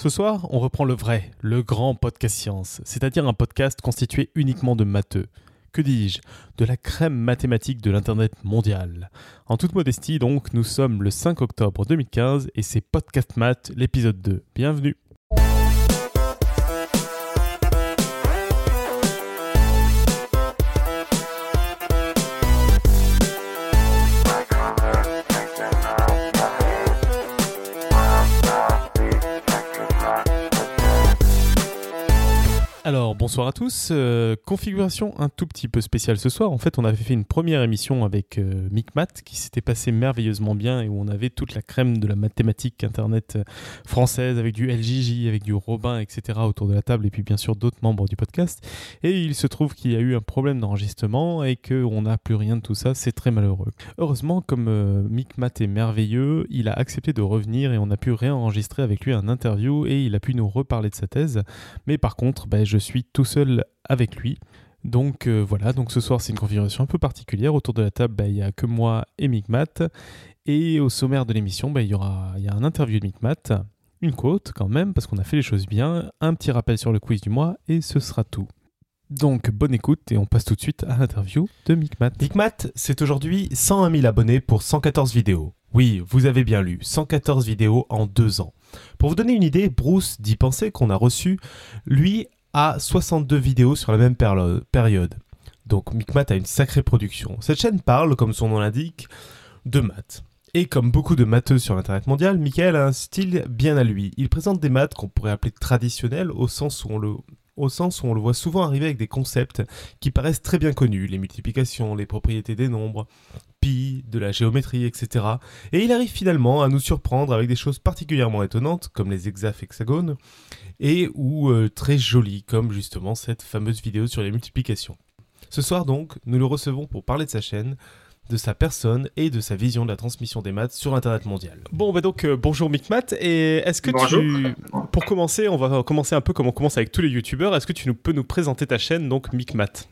Ce soir, on reprend le vrai, le grand podcast science, c'est-à-dire un podcast constitué uniquement de matheux. Que dis-je? De la crème mathématique de l'Internet mondial. En toute modestie, donc, nous sommes le 5 octobre 2015 et c'est Podcast Math, l'épisode 2. Bienvenue Alors bonsoir à tous. Euh, configuration un tout petit peu spéciale ce soir. En fait, on avait fait une première émission avec euh, MicMat qui s'était passé merveilleusement bien et où on avait toute la crème de la mathématique internet euh, française avec du LJJ, avec du Robin, etc. autour de la table et puis bien sûr d'autres membres du podcast. Et il se trouve qu'il y a eu un problème d'enregistrement et qu'on n'a plus rien de tout ça. C'est très malheureux. Heureusement, comme euh, MicMat est merveilleux, il a accepté de revenir et on a pu réenregistrer avec lui un interview et il a pu nous reparler de sa thèse. Mais par contre, ben, je suis tout seul avec lui. Donc euh, voilà, donc ce soir c'est une configuration un peu particulière. Autour de la table, bah, il n'y a que moi et Micmat. Et au sommaire de l'émission, bah, il y aura y a un interview de Micmat, une quote quand même, parce qu'on a fait les choses bien, un petit rappel sur le quiz du mois, et ce sera tout. Donc bonne écoute et on passe tout de suite à l'interview de Micmat. Micmat, c'est aujourd'hui 101 000 abonnés pour 114 vidéos. Oui, vous avez bien lu, 114 vidéos en deux ans. Pour vous donner une idée, Bruce dit penser qu'on a reçu, lui, à 62 vidéos sur la même période. Donc Micmat a une sacrée production. Cette chaîne parle, comme son nom l'indique, de maths. Et comme beaucoup de matheux sur l'internet mondial, Michael a un style bien à lui. Il présente des maths qu'on pourrait appeler traditionnels au sens où on le voit souvent arriver avec des concepts qui paraissent très bien connus, les multiplications, les propriétés des nombres, pi, de la géométrie, etc. Et il arrive finalement à nous surprendre avec des choses particulièrement étonnantes, comme les hexagones, et ou euh, très jolies, comme justement cette fameuse vidéo sur les multiplications. Ce soir donc, nous le recevons pour parler de sa chaîne, de sa personne et de sa vision de la transmission des maths sur Internet mondial. Bon, bah donc euh, bonjour Micmat, et est-ce que tu, pour commencer, on va commencer un peu comme on commence avec tous les youtubeurs, est-ce que tu nous, peux nous présenter ta chaîne, donc Micmat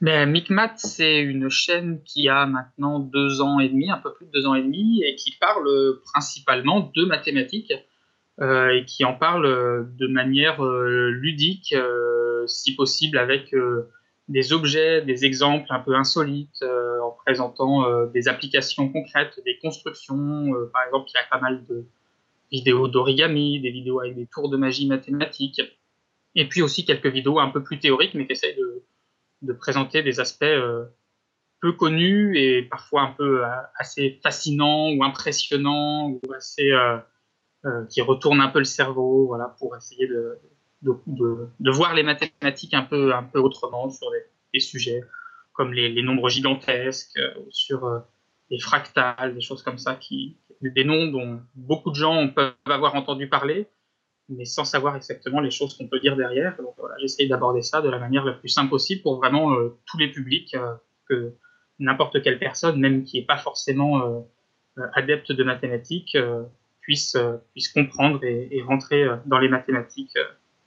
ben, Micmat, c'est une chaîne qui a maintenant deux ans et demi, un peu plus de deux ans et demi, et qui parle principalement de mathématiques, euh, et qui en parle de manière euh, ludique, si possible avec des objets, des exemples un peu insolites, euh, en présentant euh, des applications concrètes, des constructions. Euh, par exemple, il y a pas mal de vidéos d'origami, des vidéos avec des tours de magie mathématiques, et puis aussi quelques vidéos un peu plus théoriques, mais qui essayent de, de présenter des aspects peu connus et parfois un peu assez fascinants ou impressionnants, ou assez, qui retournent un peu le cerveau, voilà, pour essayer de, voir les mathématiques un peu, autrement sur des, sujets comme les, nombres gigantesques, euh, sur euh, les fractales, des choses comme ça, qui, des noms dont beaucoup de gens peuvent avoir entendu parler, mais sans savoir exactement les choses qu'on peut dire derrière. Donc voilà, j'essaye d'aborder ça de la manière la plus simple possible pour vraiment euh, tous les publics, que n'importe quelle personne, même qui n'est pas forcément adepte de mathématiques, puisse, puisse comprendre et, rentrer dans les mathématiques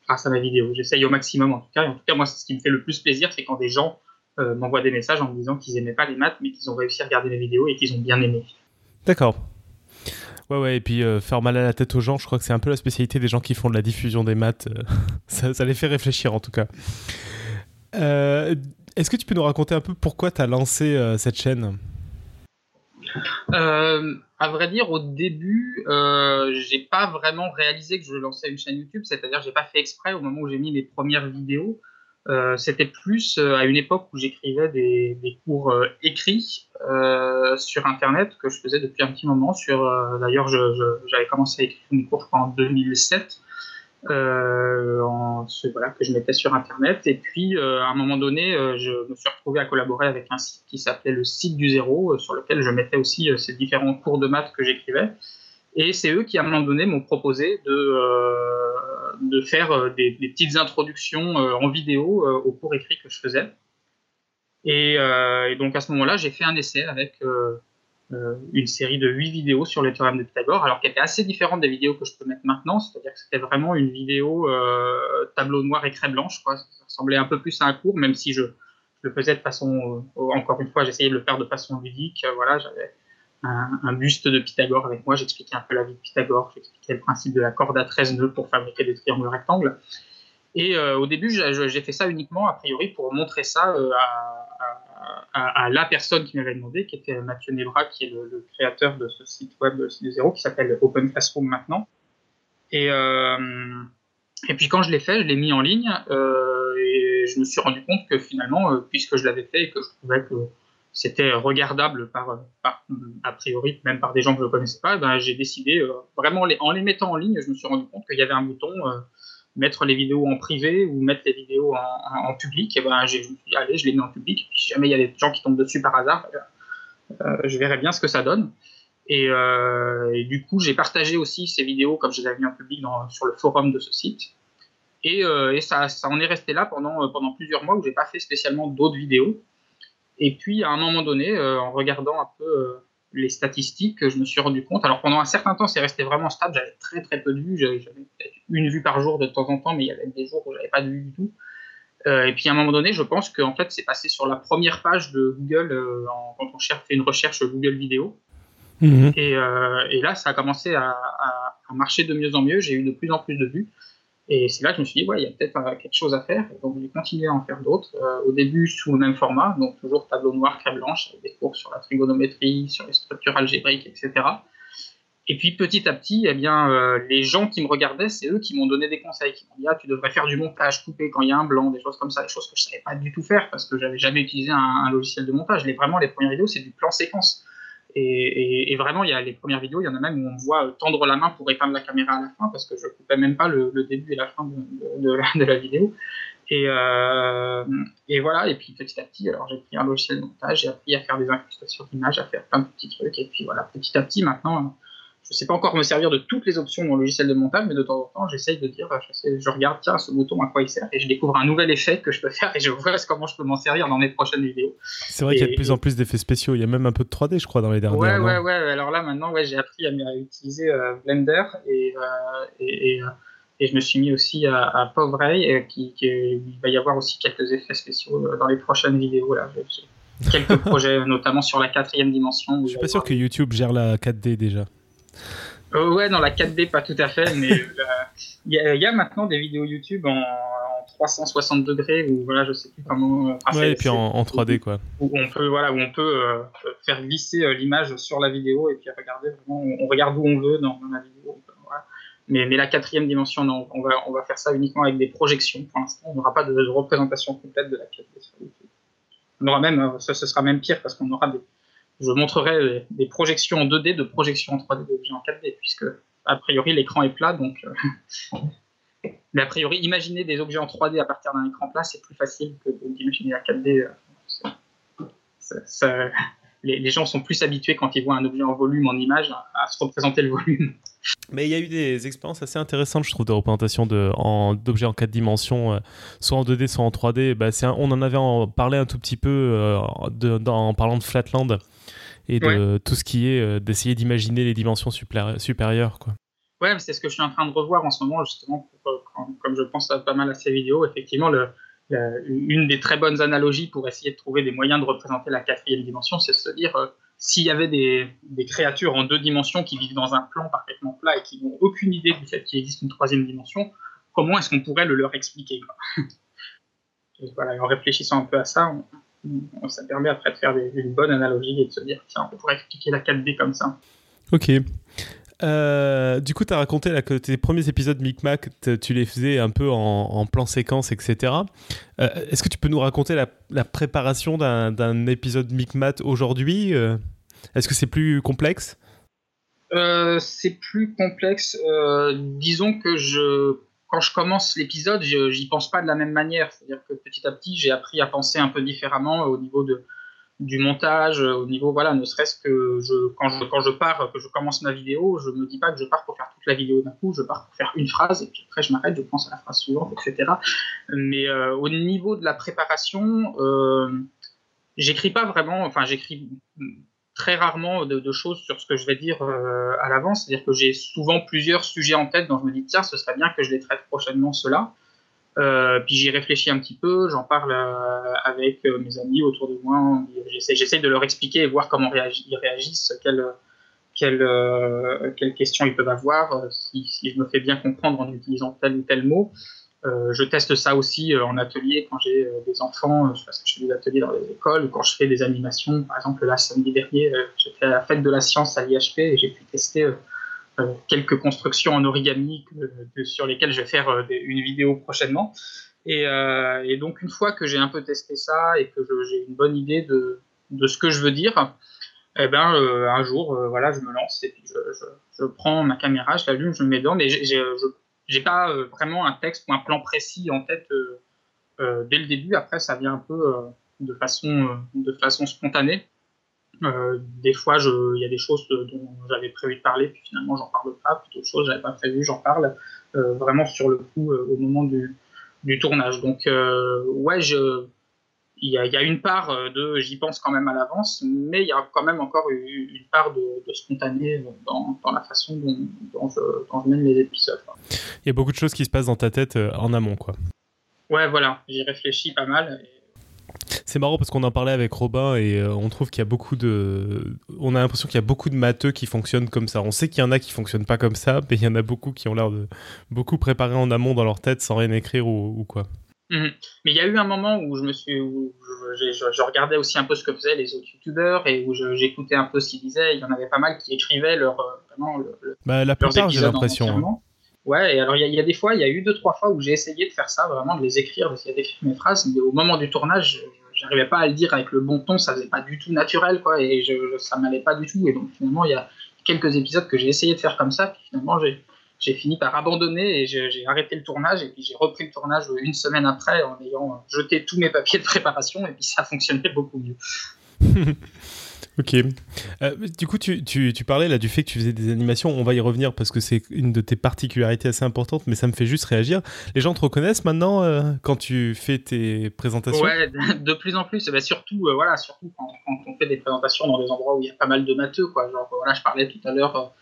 grâce à ma vidéo. J'essaye au maximum en tout cas. Et en tout cas, moi, ce qui me fait le plus plaisir, c'est quand des gens euh, m'envoient des messages en me disant qu'ils n'aimaient pas les maths, mais qu'ils ont réussi à regarder mes vidéos et qu'ils ont bien aimé. D'accord. Ouais, ouais, et puis euh, faire mal à la tête aux gens, je crois que c'est un peu la spécialité des gens qui font de la diffusion des maths. Euh, ça, les fait réfléchir en tout cas. Est-ce que tu peux nous raconter un peu pourquoi tu as lancé cette chaîne? Euh, à vrai dire, au début, euh, j'ai pas vraiment réalisé que je lançais une chaîne YouTube, c'est-à-dire j'ai pas fait exprès au moment où j'ai mis mes premières vidéos. Euh, c'était plus euh, à une époque où j'écrivais des, des, cours écrits sur Internet que je faisais depuis un petit moment. Sur, d'ailleurs, j'avais commencé à écrire mes cours en 2007 euh, en, voilà, que je mettais sur Internet. Et puis, euh, à un moment donné, euh, je me suis retrouvé à collaborer avec un site qui s'appelait le site du zéro, sur lequel je mettais aussi ces différents cours de maths que j'écrivais. Et c'est eux qui, à un moment donné, m'ont proposé de, de faire des, petites introductions en vidéo aux cours écrits que je faisais. Et, donc, à ce moment-là, j'ai fait un essai avec euh, une série de huit vidéos sur les théorèmes de Pythagore, alors qu'elle était assez différente des vidéos que je peux mettre maintenant, c'est-à-dire que c'était vraiment une vidéo euh, tableau noir et craie blanche, quoi. ça ressemblait un peu plus à un cours, même si je, le faisais de façon, euh, encore une fois, j'essayais de le faire de façon ludique, voilà, j'avais un, buste de Pythagore avec moi. J'expliquais un peu la vie de Pythagore, j'expliquais le principe de la corde à 13 nœuds pour fabriquer des triangles rectangles. Et euh, au début, j'ai fait ça uniquement, a priori, pour montrer ça euh, à, la personne qui m'avait demandé, qui était Mathieu Nebra, qui est le, créateur de ce site web de zéro, qui s'appelle Open Classroom maintenant. Et, euh, et puis quand je l'ai fait, je l'ai mis en ligne, et je me suis rendu compte que finalement, puisque je l'avais fait et que je trouvais que c'était regardable par, a priori, même par des gens que je ne connaissais pas, ben, j'ai décidé, vraiment en les mettant en ligne, je me suis rendu compte qu'il y avait un bouton mettre les vidéos en privé ou mettre les vidéos en, public, et ben, me suis dit, allez, je les mets en public. si jamais il y a des gens qui tombent dessus par hasard, euh, je verrai bien ce que ça donne. Et, euh, du coup, j'ai partagé aussi ces vidéos, comme je les avais mis en public, sur le forum de ce site. Et, euh, ça, ça, en est resté là pendant, pendant plusieurs mois où j'ai pas fait spécialement d'autres vidéos. Et puis, à un moment donné, en regardant un peu les statistiques, je me suis rendu compte. Alors pendant un certain temps, c'est resté vraiment stable. J'avais très très peu de vues. J'avais une vue par jour de temps en temps, mais il y avait des jours où j'avais pas de vue du tout. Euh, et puis à un moment donné, je pense qu'en fait, c'est passé sur la première page de Google euh, quand on cherche, fait une recherche Google vidéo. Mhm. Euh, et, là, ça a commencé à, à, marcher de mieux en mieux. J'ai eu de plus en plus de vues. Et c'est là que je me suis dit, ouais, il y a peut-être euh, quelque chose à faire. donc j'ai continué à en faire d'autres. Euh, au début sous le même format, donc toujours tableau noir, craie blanche, avec des cours sur la trigonométrie, sur les structures algébriques, etc. Et puis petit à petit, eh bien, euh, les gens qui me regardaient, c'est eux qui m'ont donné des conseils, qui m'ont dit ah, tu devrais faire du montage coupé quand il y a un blanc, des choses comme ça, des choses que je savais pas du tout faire parce que j'avais jamais utilisé un, un, logiciel de montage. Les, vraiment, les premières vidéos, c'est du plan séquence. Et, vraiment, il y a les premières vidéos, il y en a même où on voit tendre la main pour éteindre la caméra à la fin, parce que je coupais même pas le, début et la fin de, la, vidéo. Et, euh, et, voilà, et puis petit à petit, alors j'ai pris un logiciel de montage, j'ai appris à faire des incrustations d'images, à faire plein de petits trucs, et puis voilà, petit à petit maintenant, je ne sais pas encore me servir de toutes les options dans le logiciel de montage, mais de temps en temps, j'essaye de dire, je, regarde, tiens, ce bouton, à quoi il sert, et je découvre un nouvel effet que je peux faire, et je vois comment je peux m'en servir dans mes prochaines vidéos. C'est vrai qu'il y a de plus en plus d'effets spéciaux, il y a même un peu de 3D, je crois, dans les dernières. Ouais, ouais, ouais, alors là, maintenant, ouais, j'ai appris à, utiliser euh, Blender, et, euh, et, et, je me suis mis aussi à, à Ray, qui, qui, il va y avoir aussi quelques effets spéciaux euh, dans les prochaines vidéos, là. quelques projets, notamment sur la quatrième dimension. Je suis pas sûr que YouTube gère la 4D déjà. Euh, ouais, dans la 4D, pas tout à fait, mais euh, il y, a maintenant des vidéos YouTube en, 360 degrés ou voilà, je sais plus comment. Euh, ouais, et puis en, 3D quoi. Où on peut voilà, où on peut faire glisser l'image sur la vidéo et puis regarder vraiment, on, regarde où on veut dans, la vidéo. Mais, mais la quatrième dimension, non, on va, on va faire ça uniquement avec des projections. Pour l'instant, on n'aura pas de, représentation complète de la 4D sur YouTube. On aura même, ça, ce sera même pire parce qu'on aura des, je montrerai des projections en 2D de projections en 3D d'objets en 4D, puisque a priori l'écran est plat, donc. Euh, mais a priori, imaginer des objets en 3D à partir d'un écran plat, c'est plus facile que d'imaginer la 4D. Euh, les, gens sont plus habitués quand ils voient un objet en volume, en image, à, se représenter le volume. Mais il y a eu des expériences assez intéressantes, je trouve, de représentation d'objets en, 4 dimensions, euh, soit en 2D, soit en 3D. Bah, on en avait parlé un tout petit peu en parlant de Flatland et de tout ce qui est euh, d'essayer d'imaginer les dimensions supérieures. Quoi. Ouais, c'est ce que je suis en train de revoir en ce moment, justement, euh, comme je pense pas mal à ces vidéos. Effectivement, le, une des très bonnes analogies pour essayer de trouver des moyens de représenter la quatrième dimension, c'est de se dire euh, s'il y avait des, créatures en deux dimensions qui vivent dans un plan parfaitement plat et qui n'ont aucune idée du fait qu'il existe une troisième dimension, comment est-ce qu'on pourrait le leur expliquer voilà, En réfléchissant un peu à ça, ça permet après de faire une bonne analogie et de se dire, tiens, on pourrait expliquer la 4D comme ça. Ok. Euh, du coup, tu as raconté que tes premiers épisodes Micmac, tu les faisais un peu en, plan séquence, etc. Euh, est-ce que tu peux nous raconter la, préparation d'un épisode Micmac aujourd'hui euh, Est-ce que c'est plus complexe? C'est plus complexe. disons que quand je commence l'épisode, j'y pense pas de la même manière. C'est-à-dire que petit à petit, j'ai appris à penser un peu différemment au niveau de, du montage, au niveau, voilà, ne serait-ce que quand, je, quand je pars, que je commence ma vidéo, je me dis pas que je pars pour faire toute la vidéo d'un coup, je pars pour faire une phrase, et puis après je m'arrête, je pense à la phrase suivante, etc. Mais euh, au niveau de la préparation, euh, j'écris pas vraiment, enfin j'écris très rarement de, choses sur ce que je vais dire euh, à l'avance. C'est-à-dire que j'ai souvent plusieurs sujets en tête dont je me dis, tiens, ce serait bien que je les traite prochainement, cela. Puis j'y réfléchis un petit peu, j'en parle avec mes amis autour de moi, j'essaie de leur expliquer et voir comment ils réagissent, quelles, questions ils peuvent avoir, si, je me fais bien comprendre en utilisant tel ou tel mot. Euh, je teste ça aussi euh, en atelier quand j'ai euh, des enfants, parce que je fais des ateliers dans les écoles, quand je fais des animations. Par exemple, là, samedi dernier, j'étais à la fête de la science à l'IHP et j'ai pu tester quelques constructions en origami sur lesquelles je vais faire une vidéo prochainement. Et, et donc, une fois que j'ai un peu testé ça et que j'ai une bonne idée de, ce que je veux dire, eh ben, un jour, voilà, je me lance et puis je, je, prends ma caméra, je l'allume, je me mets dedans, mais j'ai pas euh, vraiment un texte ou un plan précis en tête euh, euh, dès le début. Après, ça vient un peu de façon de façon spontanée. Des fois, il y a des choses dont j'avais prévu de parler, puis finalement, j'en parle pas. Puis d'autres choses, j'avais pas prévu, j'en parle vraiment sur le coup au moment du, du tournage. Donc, ouais, je, il y, a, une part euh, de j'y pense quand même à l'avance, mais il y a quand même encore une, part de, spontané dans, la façon dont, je, mène les épisodes. Il y a beaucoup de choses qui se passent dans ta tête euh, en amont, quoi. Ouais, voilà, j'y réfléchis pas mal. C'est marrant parce qu'on en parlait avec Robin et euh, on trouve qu'il y a beaucoup de. On a l'impression qu'il y a beaucoup de matheux qui fonctionnent comme ça. On sait qu'il y en a qui fonctionnent pas comme ça, mais il y en a beaucoup qui ont l'air de beaucoup préparer en amont dans leur tête sans rien écrire ou quoi. Mhm. Mais il y a eu un moment où je me suis, où je, regardais aussi un peu ce que faisaient les autres youtubeurs et où j'écoutais un peu ce qu'ils disaient. Il y en avait pas mal qui écrivaient leur, euh, vraiment le, bah, la plupart, j'ai l'impression. Ouais, et alors il y, a des fois, il y a eu deux trois fois où j'ai essayé de faire ça, vraiment de les écrire, d'essayer d'écrire mes phrases, mais au moment du tournage, j'arrivais pas à le dire avec le bon ton, ça faisait pas du tout naturel, quoi, et je, ça m'allait pas du tout. Et donc finalement, il y a quelques épisodes que j'ai essayé de faire comme ça, puis finalement j'ai fini par abandonner et j'ai arrêté le tournage et puis j'ai repris le tournage une semaine après en ayant jeté tous mes papiers de préparation et puis ça fonctionnait beaucoup mieux. ok. Euh, du coup, tu, tu, tu, parlais là du fait que tu faisais des animations. On va y revenir parce que c'est une de tes particularités assez importantes, mais ça me fait juste réagir. Les gens te reconnaissent maintenant euh, quand tu fais tes présentations? Ouais, de plus en plus. bah surtout, euh, voilà, surtout quand, quand, on fait des présentations dans des endroits où il y a pas mal de matheux. Quoi. Genre, voilà, je parlais tout à l'heure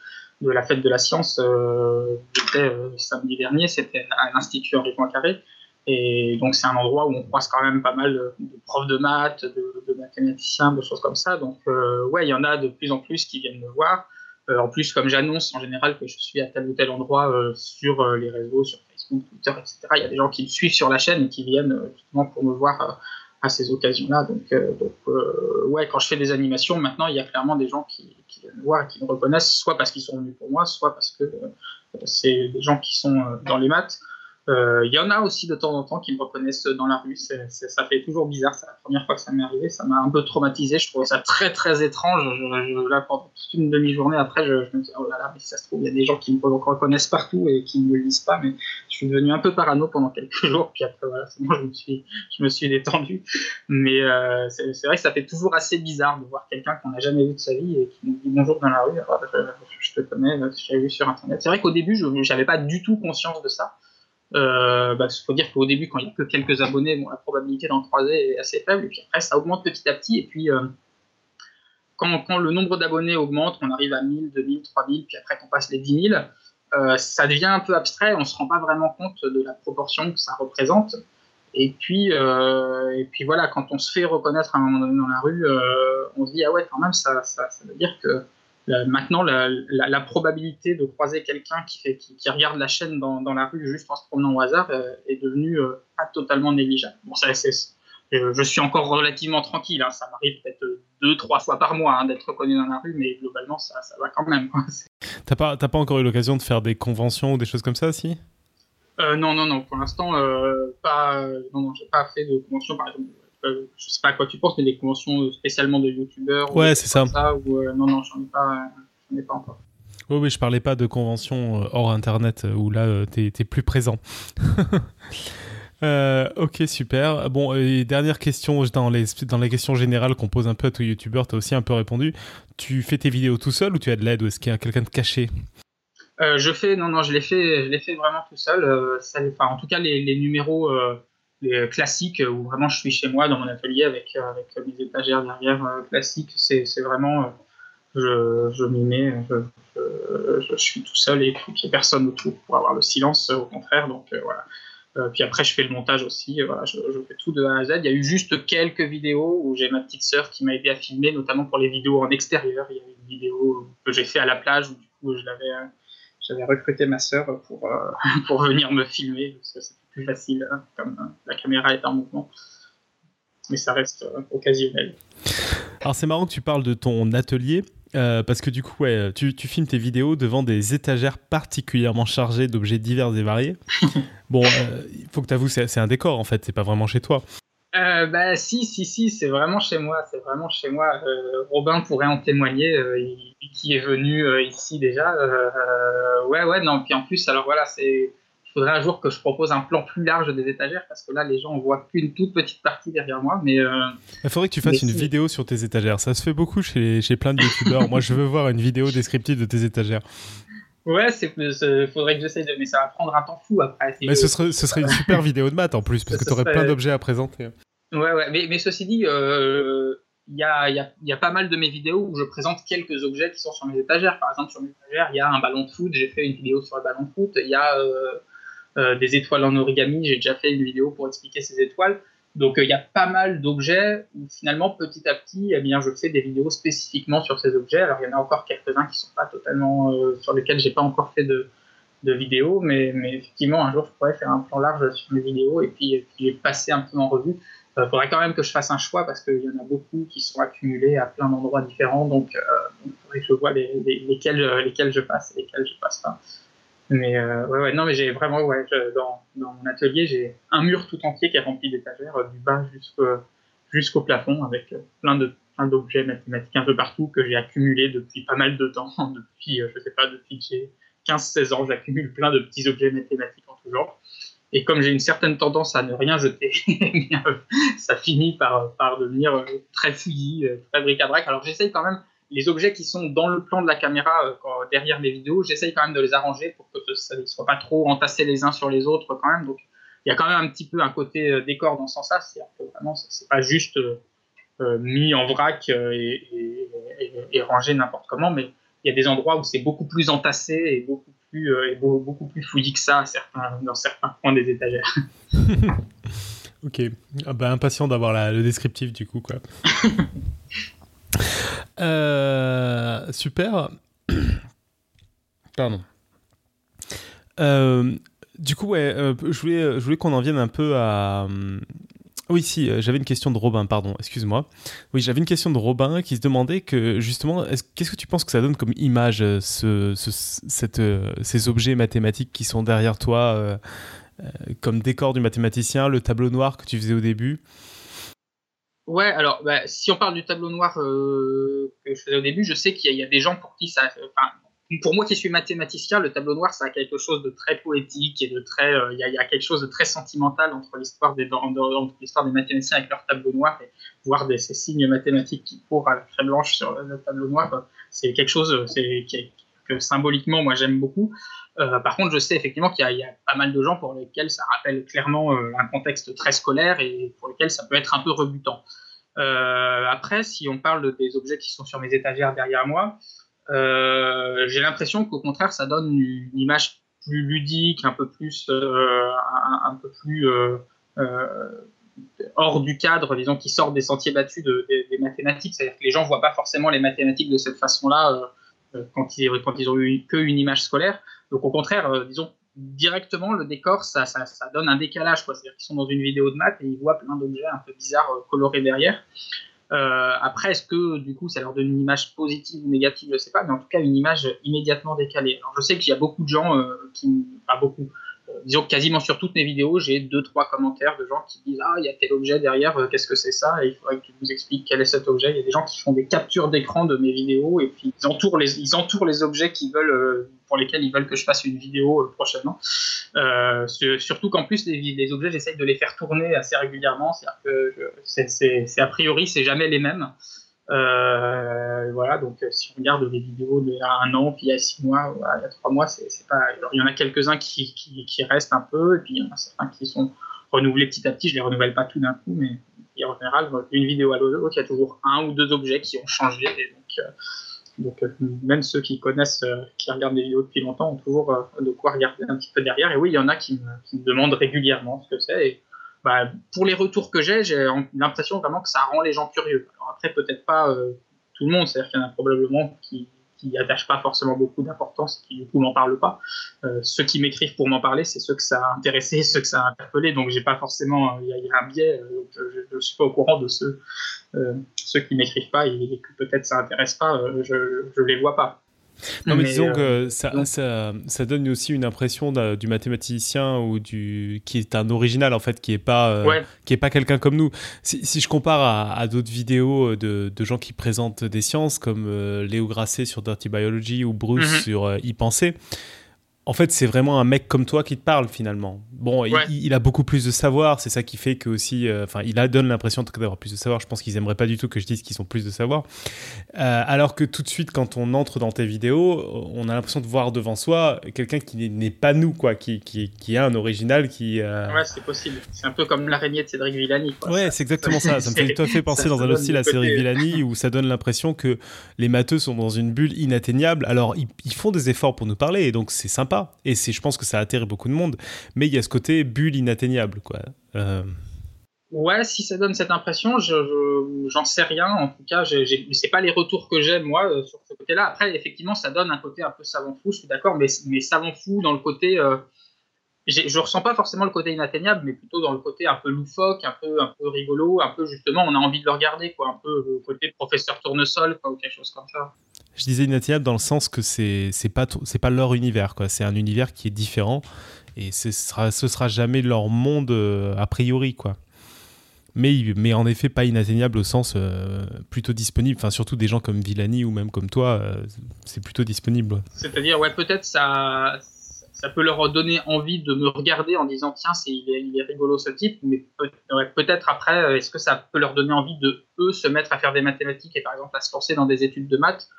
de la fête de la science, euh, j'étais euh, samedi dernier, c'était à l'Institut Henri Poincaré. Et donc, c'est un endroit où on croise quand même pas mal de profs de maths, de, mathématiciens, de choses comme ça. Donc, euh, ouais, il y en a de plus en plus qui viennent me voir. en plus, comme j'annonce en général que je suis à tel ou tel endroit sur les réseaux, sur Facebook, Twitter, etc., il y a des gens qui me suivent sur la chaîne et qui viennent justement pour me voir à ces occasions-là. Donc, euh, donc euh, ouais, quand je fais des animations, maintenant, il y a clairement des gens qui, viennent me voir et qui me reconnaissent, soit parce qu'ils sont venus pour moi, soit parce que euh, c'est des gens qui sont dans les maths. Euh, il y en a aussi de temps en temps qui me reconnaissent dans la rue. ça fait toujours bizarre. C'est la première fois que ça m'est arrivé. Ça m'a un peu traumatisé. Je trouvais ça très très étrange. Je, là, pendant toute une demi-journée après, je, me disais, oh là là, mais si ça se trouve, il y a des gens qui me reconnaissent partout et qui ne me lisent pas. Mais je suis devenu un peu parano pendant quelques jours. Puis après, voilà, bon, je me suis, je me suis détendu. Mais euh, c'est vrai que ça fait toujours assez bizarre de voir quelqu'un qu'on n'a jamais vu de sa vie et qui nous dit bonjour dans la rue. je, te connais, je t'ai vu sur Internet. C'est vrai qu'au début, je n'avais pas du tout conscience de ça. Euh, bah, faut dire qu'au début, quand il n'y a que quelques abonnés, bon, la probabilité d'en croiser est assez faible. Et puis après, ça augmente petit à petit. Et puis, euh, quand, le nombre d'abonnés augmente, on arrive à 1000, 2000, 3000, puis après qu'on passe les 10 000, euh, ça devient un peu abstrait. On ne se rend pas vraiment compte de la proportion que ça représente. Et puis, euh, et puis voilà, quand on se fait reconnaître à un moment donné dans la rue, on se dit, ah ouais, quand même, ça veut dire que maintenant, la, probabilité de croiser quelqu'un qui, qui, regarde la chaîne dans, la rue juste en se promenant au hasard euh, est devenue euh, pas totalement négligeable. Bon, ça, je suis encore relativement tranquille. Hein. Ça m'arrive peut-être deux, trois fois par mois hein, d'être reconnu dans la rue, mais globalement, ça, ça va quand même. T'as pas, pas encore eu l'occasion de faire des conventions ou des choses comme ça, si? Euh, Non, non, non. Pour l'instant, pas. non, non, j'ai pas fait de convention, par exemple euh, je sais pas à quoi tu penses, mais des conventions spécialement de youtubeurs. Ouais, c'est ça. ou, euh, non, non, j'en ai pas, ai pas encore. Oui, oui, je parlais pas de conventions euh, hors internet où là, tu es, plus présent. ok, super. Bon, et dernière question dans les, dans les questions générales qu'on pose un peu à tous les youtubeurs, tu as aussi un peu répondu. Tu fais tes vidéos tout seul ou tu as de l'aide ou est-ce qu'il y a quelqu'un de caché? Je fais, non, non, je l'ai fait, je fait vraiment tout seul. Ça, enfin, en tout cas, les, les numéros les classiques où vraiment je suis chez moi dans mon atelier avec, avec mes étagères derrière euh, classiques. C'est vraiment, euh, je, je m'y mets, je, je, suis tout seul et puis il n'y a personne autour pour avoir le silence, au contraire. Donc euh, voilà. puis après, je fais le montage aussi. Voilà, je, fais tout de A à Z. Il y a eu juste quelques vidéos où j'ai ma petite sœur qui m'a aidé à filmer, notamment pour les vidéos en extérieur. Il y a une vidéo que j'ai fait à la plage où du coup j'avais recruté ma sœur pour, pour venir me filmer. Plus facile hein, comme la caméra est en mouvement mais ça reste euh, occasionnel. Alors c'est marrant que tu parles de ton atelier. Euh, parce que du coup, ouais, tu, tu, filmes tes vidéos devant des étagères particulièrement chargées d'objets divers et variés. bon, euh, il faut que tu avoues, c'est un décor en fait, c'est pas vraiment chez toi. bah si, si, si, c'est vraiment chez moi, c'est vraiment chez moi. Robin pourrait en témoigner, qui est venu ici déjà. ouais, ouais, non, puis en plus, alors voilà, c'est faudrait un jour que je propose un plan plus large des étagères parce que là, les gens ne voient qu'une toute petite partie derrière moi. Mais euh, il faudrait que tu fasses une vidéo sur tes étagères. Ça se fait beaucoup chez, chez plein de youtubeurs. moi, je veux voir une vidéo descriptive de tes étagères. Ouais, c'est faudrait que j'essaye de, mais ça va prendre un temps fou après. Mais ce serait, ce serait une super vidéo de maths en plus, parce que tu aurais plein d'objets à présenter. Ouais, ouais, mais, mais ceci dit, euh, il y, a, y, a, y, a, pas mal de mes vidéos où je présente quelques objets qui sont sur mes étagères. Par exemple, sur mes étagères, il y a un ballon de foot, j'ai fait une vidéo sur le ballon de foot. Il y a euh, euh, des étoiles en origami. J'ai déjà fait une vidéo pour expliquer ces étoiles. Donc euh, il y a pas mal d'objets où finalement petit à petit, eh bien, je fais des vidéos spécifiquement sur ces objets. Alors il y en a encore quelques-uns qui sont pas totalement euh, sur lesquels j'ai pas encore fait de, de vidéos, mais, effectivement un jour je pourrais faire un plan large sur mes vidéos et puis, et passer un peu en revue. Il faudrait quand même que je fasse un choix parce qu'il y en a beaucoup qui sont accumulés à plein d'endroits différents, donc il faudrait que je vois les, lesquels, lesquels je passe et lesquels je passe pas. Mais euh, ouais, ouais, non, mais j'ai vraiment, ouais, dans, dans, mon atelier, j'ai un mur tout entier qui est rempli d'étagères, euh, du bas jusqu'au jusqu'au plafond, avec euh, plein de plein d'objets mathématiques un peu partout que j'ai accumulés depuis pas mal de temps, depuis, je sais pas, depuis que j'ai 15-16 ans, j'accumule plein de petits objets mathématiques en tout genre. Et comme j'ai une certaine tendance à ne rien jeter, eh ça finit par, par devenir très fouillis, très bric-à-brac. Alors j'essaye quand même les objets qui sont dans le plan de la caméra euh, derrière mes vidéos, j'essaye quand même de les arranger pour que ça ne soit pas trop entassé les uns sur les autres quand même. Donc il y a quand même un petit peu un côté euh, décor dans ce sens-là, c'est vraiment c'est pas juste euh, mis en vrac et, rangé n'importe comment, mais il y a des endroits où c'est beaucoup plus entassé et beaucoup plus et beaucoup plus fouillis que ça certains, dans certains coins des étagères. ok, ah bah, impatient d'avoir le descriptif du coup quoi. Euh, super. Pardon. Euh, du coup, ouais, euh, je voulais, je voulais qu'on en vienne un peu à. Oui, si, j'avais une question de Robin, pardon, excuse-moi. Oui, j'avais une question de Robin qui se demandait que, justement, qu'est-ce que tu penses que ça donne comme image, ce, cette, ces objets mathématiques qui sont derrière toi, comme décor du mathématicien, le tableau noir que tu faisais au début? Ouais, alors bah, si on parle du tableau noir euh, que je faisais au début, je sais qu'il y, a des gens pour qui ça. Enfin, pour moi qui suis mathématicien, le tableau noir, ça a quelque chose de très poétique et de très. Euh, il y, a quelque chose de très sentimental entre l'histoire des, l'histoire des mathématiciens avec leur tableau noir et voir des, ces signes mathématiques qui courent à la craie blanche sur le tableau noir. C'est quelque chose c'est, que symboliquement, moi, j'aime beaucoup. Euh, par contre, je sais effectivement qu'il y, a pas mal de gens pour lesquels ça rappelle clairement euh, un contexte très scolaire et pour lesquels ça peut être un peu rebutant. Euh, après, si on parle des objets qui sont sur mes étagères derrière moi, j'ai l'impression qu'au contraire, ça donne une, image plus ludique, un peu plus, un, peu plus hors du cadre, disons, qui sort des sentiers battus des mathématiques. C'est-à-dire que les gens voient pas forcément les mathématiques de cette façon-là quand ils, quand ont eu qu'une image scolaire. Donc au contraire, euh, disons, directement, le décor, ça, donne un décalage. C'est-à-dire qu'ils sont dans une vidéo de maths et ils voient plein d'objets un peu bizarres euh, colorés derrière. Euh, après, est-ce que du coup ça leur donne une image positive ou négative? Je ne sais pas, mais en tout cas une image immédiatement décalée. Alors je sais qu'il y a beaucoup de gens qui, pas beaucoup, disons quasiment sur toutes mes vidéos, j'ai deux trois commentaires de gens qui disent ah il y a tel objet derrière, euh, qu'est-ce que c'est ça? Et il faudrait que tu nous expliques quel est cet objet. Il y a des gens qui font des captures d'écran de mes vidéos et puis ils entourent les ils entourent les objets qui veulent euh, pour lesquels ils veulent que je fasse une vidéo euh, prochainement. surtout qu'en plus les, les objets j'essaye de les faire tourner assez régulièrement, c'est-à-dire que c'est a priori c'est jamais les mêmes. Euh, voilà, donc euh, si on regarde les vidéos y a un an, puis il y a six mois, il y a trois mois, c'est pas. il y en a quelques-uns qui, qui, restent un peu, et puis il y en a certains qui sont renouvelés petit à petit. Je les renouvelle pas tout d'un coup, mais en général, une vidéo à l'autre, il y a toujours un ou deux objets qui ont changé. Et donc, Donc même ceux qui connaissent, qui regardent des vidéos depuis longtemps, ont toujours de quoi regarder un petit peu derrière. Et oui, il y en a qui me, demandent régulièrement ce que c'est. Et bah, pour les retours que j'ai, j'ai l'impression vraiment que ça rend les gens curieux. Après, peut-être pas tout le monde, c'est-à-dire qu'il y en a probablement qui qui attachent pas forcément beaucoup d'importance qui du coup m'en parlent pas. Euh, ceux qui m'écrivent pour m'en parler, c'est ceux que ça a intéressé, ceux que ça a interpellé. Donc j'ai pas forcément, il y, a un biais. Euh, je, ne suis pas au courant de ceux, euh, ceux qui m'écrivent pas et, que peut-être ça intéresse pas. je, je les vois pas. Non, mais, disons euh, que ça, ça, ça, donne aussi une impression du mathématicien ou du qui est un original en fait, qui est pas euh, qui est pas quelqu'un comme nous. Si, si, je compare à, d'autres vidéos de, de, gens qui présentent des sciences comme euh, Léo Grasset sur Dirty Biology ou Bruce mhm. sur y penser, en fait, c'est vraiment un mec comme toi qui te parle finalement. Bon, il, a beaucoup plus de savoir, c'est ça qui fait que aussi, euh, enfin, il a, donne l'impression d'avoir plus de savoir. Je pense qu'ils aimeraient pas du tout que je dise qu'ils ont plus de savoir. Euh, alors que tout de suite, quand on entre dans tes vidéos, on a l'impression de voir devant soi quelqu'un qui n'est pas nous, quoi, qui, qui, qui est un original, qui. Euh, ouais, c'est possible. C'est un peu comme l'araignée de Cédric Villani. Quoi. Ouais, c'est exactement ça. Ça me fait tout à fait penser dans un autre style à Cédric Villani où ça donne l'impression que les matheux sont dans une bulle inatteignable. Alors, ils, ils font des efforts pour nous parler, et donc c'est sympa et c'est, je pense que ça attire beaucoup de monde. Mais il y a ce côté bulle inatteignable, quoi. Euh, ouais, si ça donne cette impression, je, j'en sais rien. En tout cas, c'est pas les retours que j'ai moi euh, sur ce côté-là. Après, effectivement, ça donne un côté un peu savant fou. Je suis d'accord, mais, mais savant fou dans le côté. Euh, je ressens pas forcément le côté inatteignable, mais plutôt dans le côté un peu loufoque, un peu, un peu rigolo, un peu justement, on a envie de le regarder, quoi, un peu le côté professeur tournesol, ou quelque chose comme ça. Je disais inatteignable dans le sens que c'est c'est pas pas leur univers quoi, c'est un univers qui est différent et ce sera ce sera jamais leur monde euh, a priori quoi. Mais, mais en effet pas inatteignable au sens euh, plutôt disponible, enfin surtout des gens comme Villani ou même comme toi, euh, c'est plutôt disponible. C'est-à-dire ouais peut-être ça ça peut leur donner envie de me regarder en disant tiens c'est il, est, rigolo ce type mais peut-être après est-ce que ça peut leur donner envie de eux se mettre à faire des mathématiques et par exemple à se lancer dans des études de maths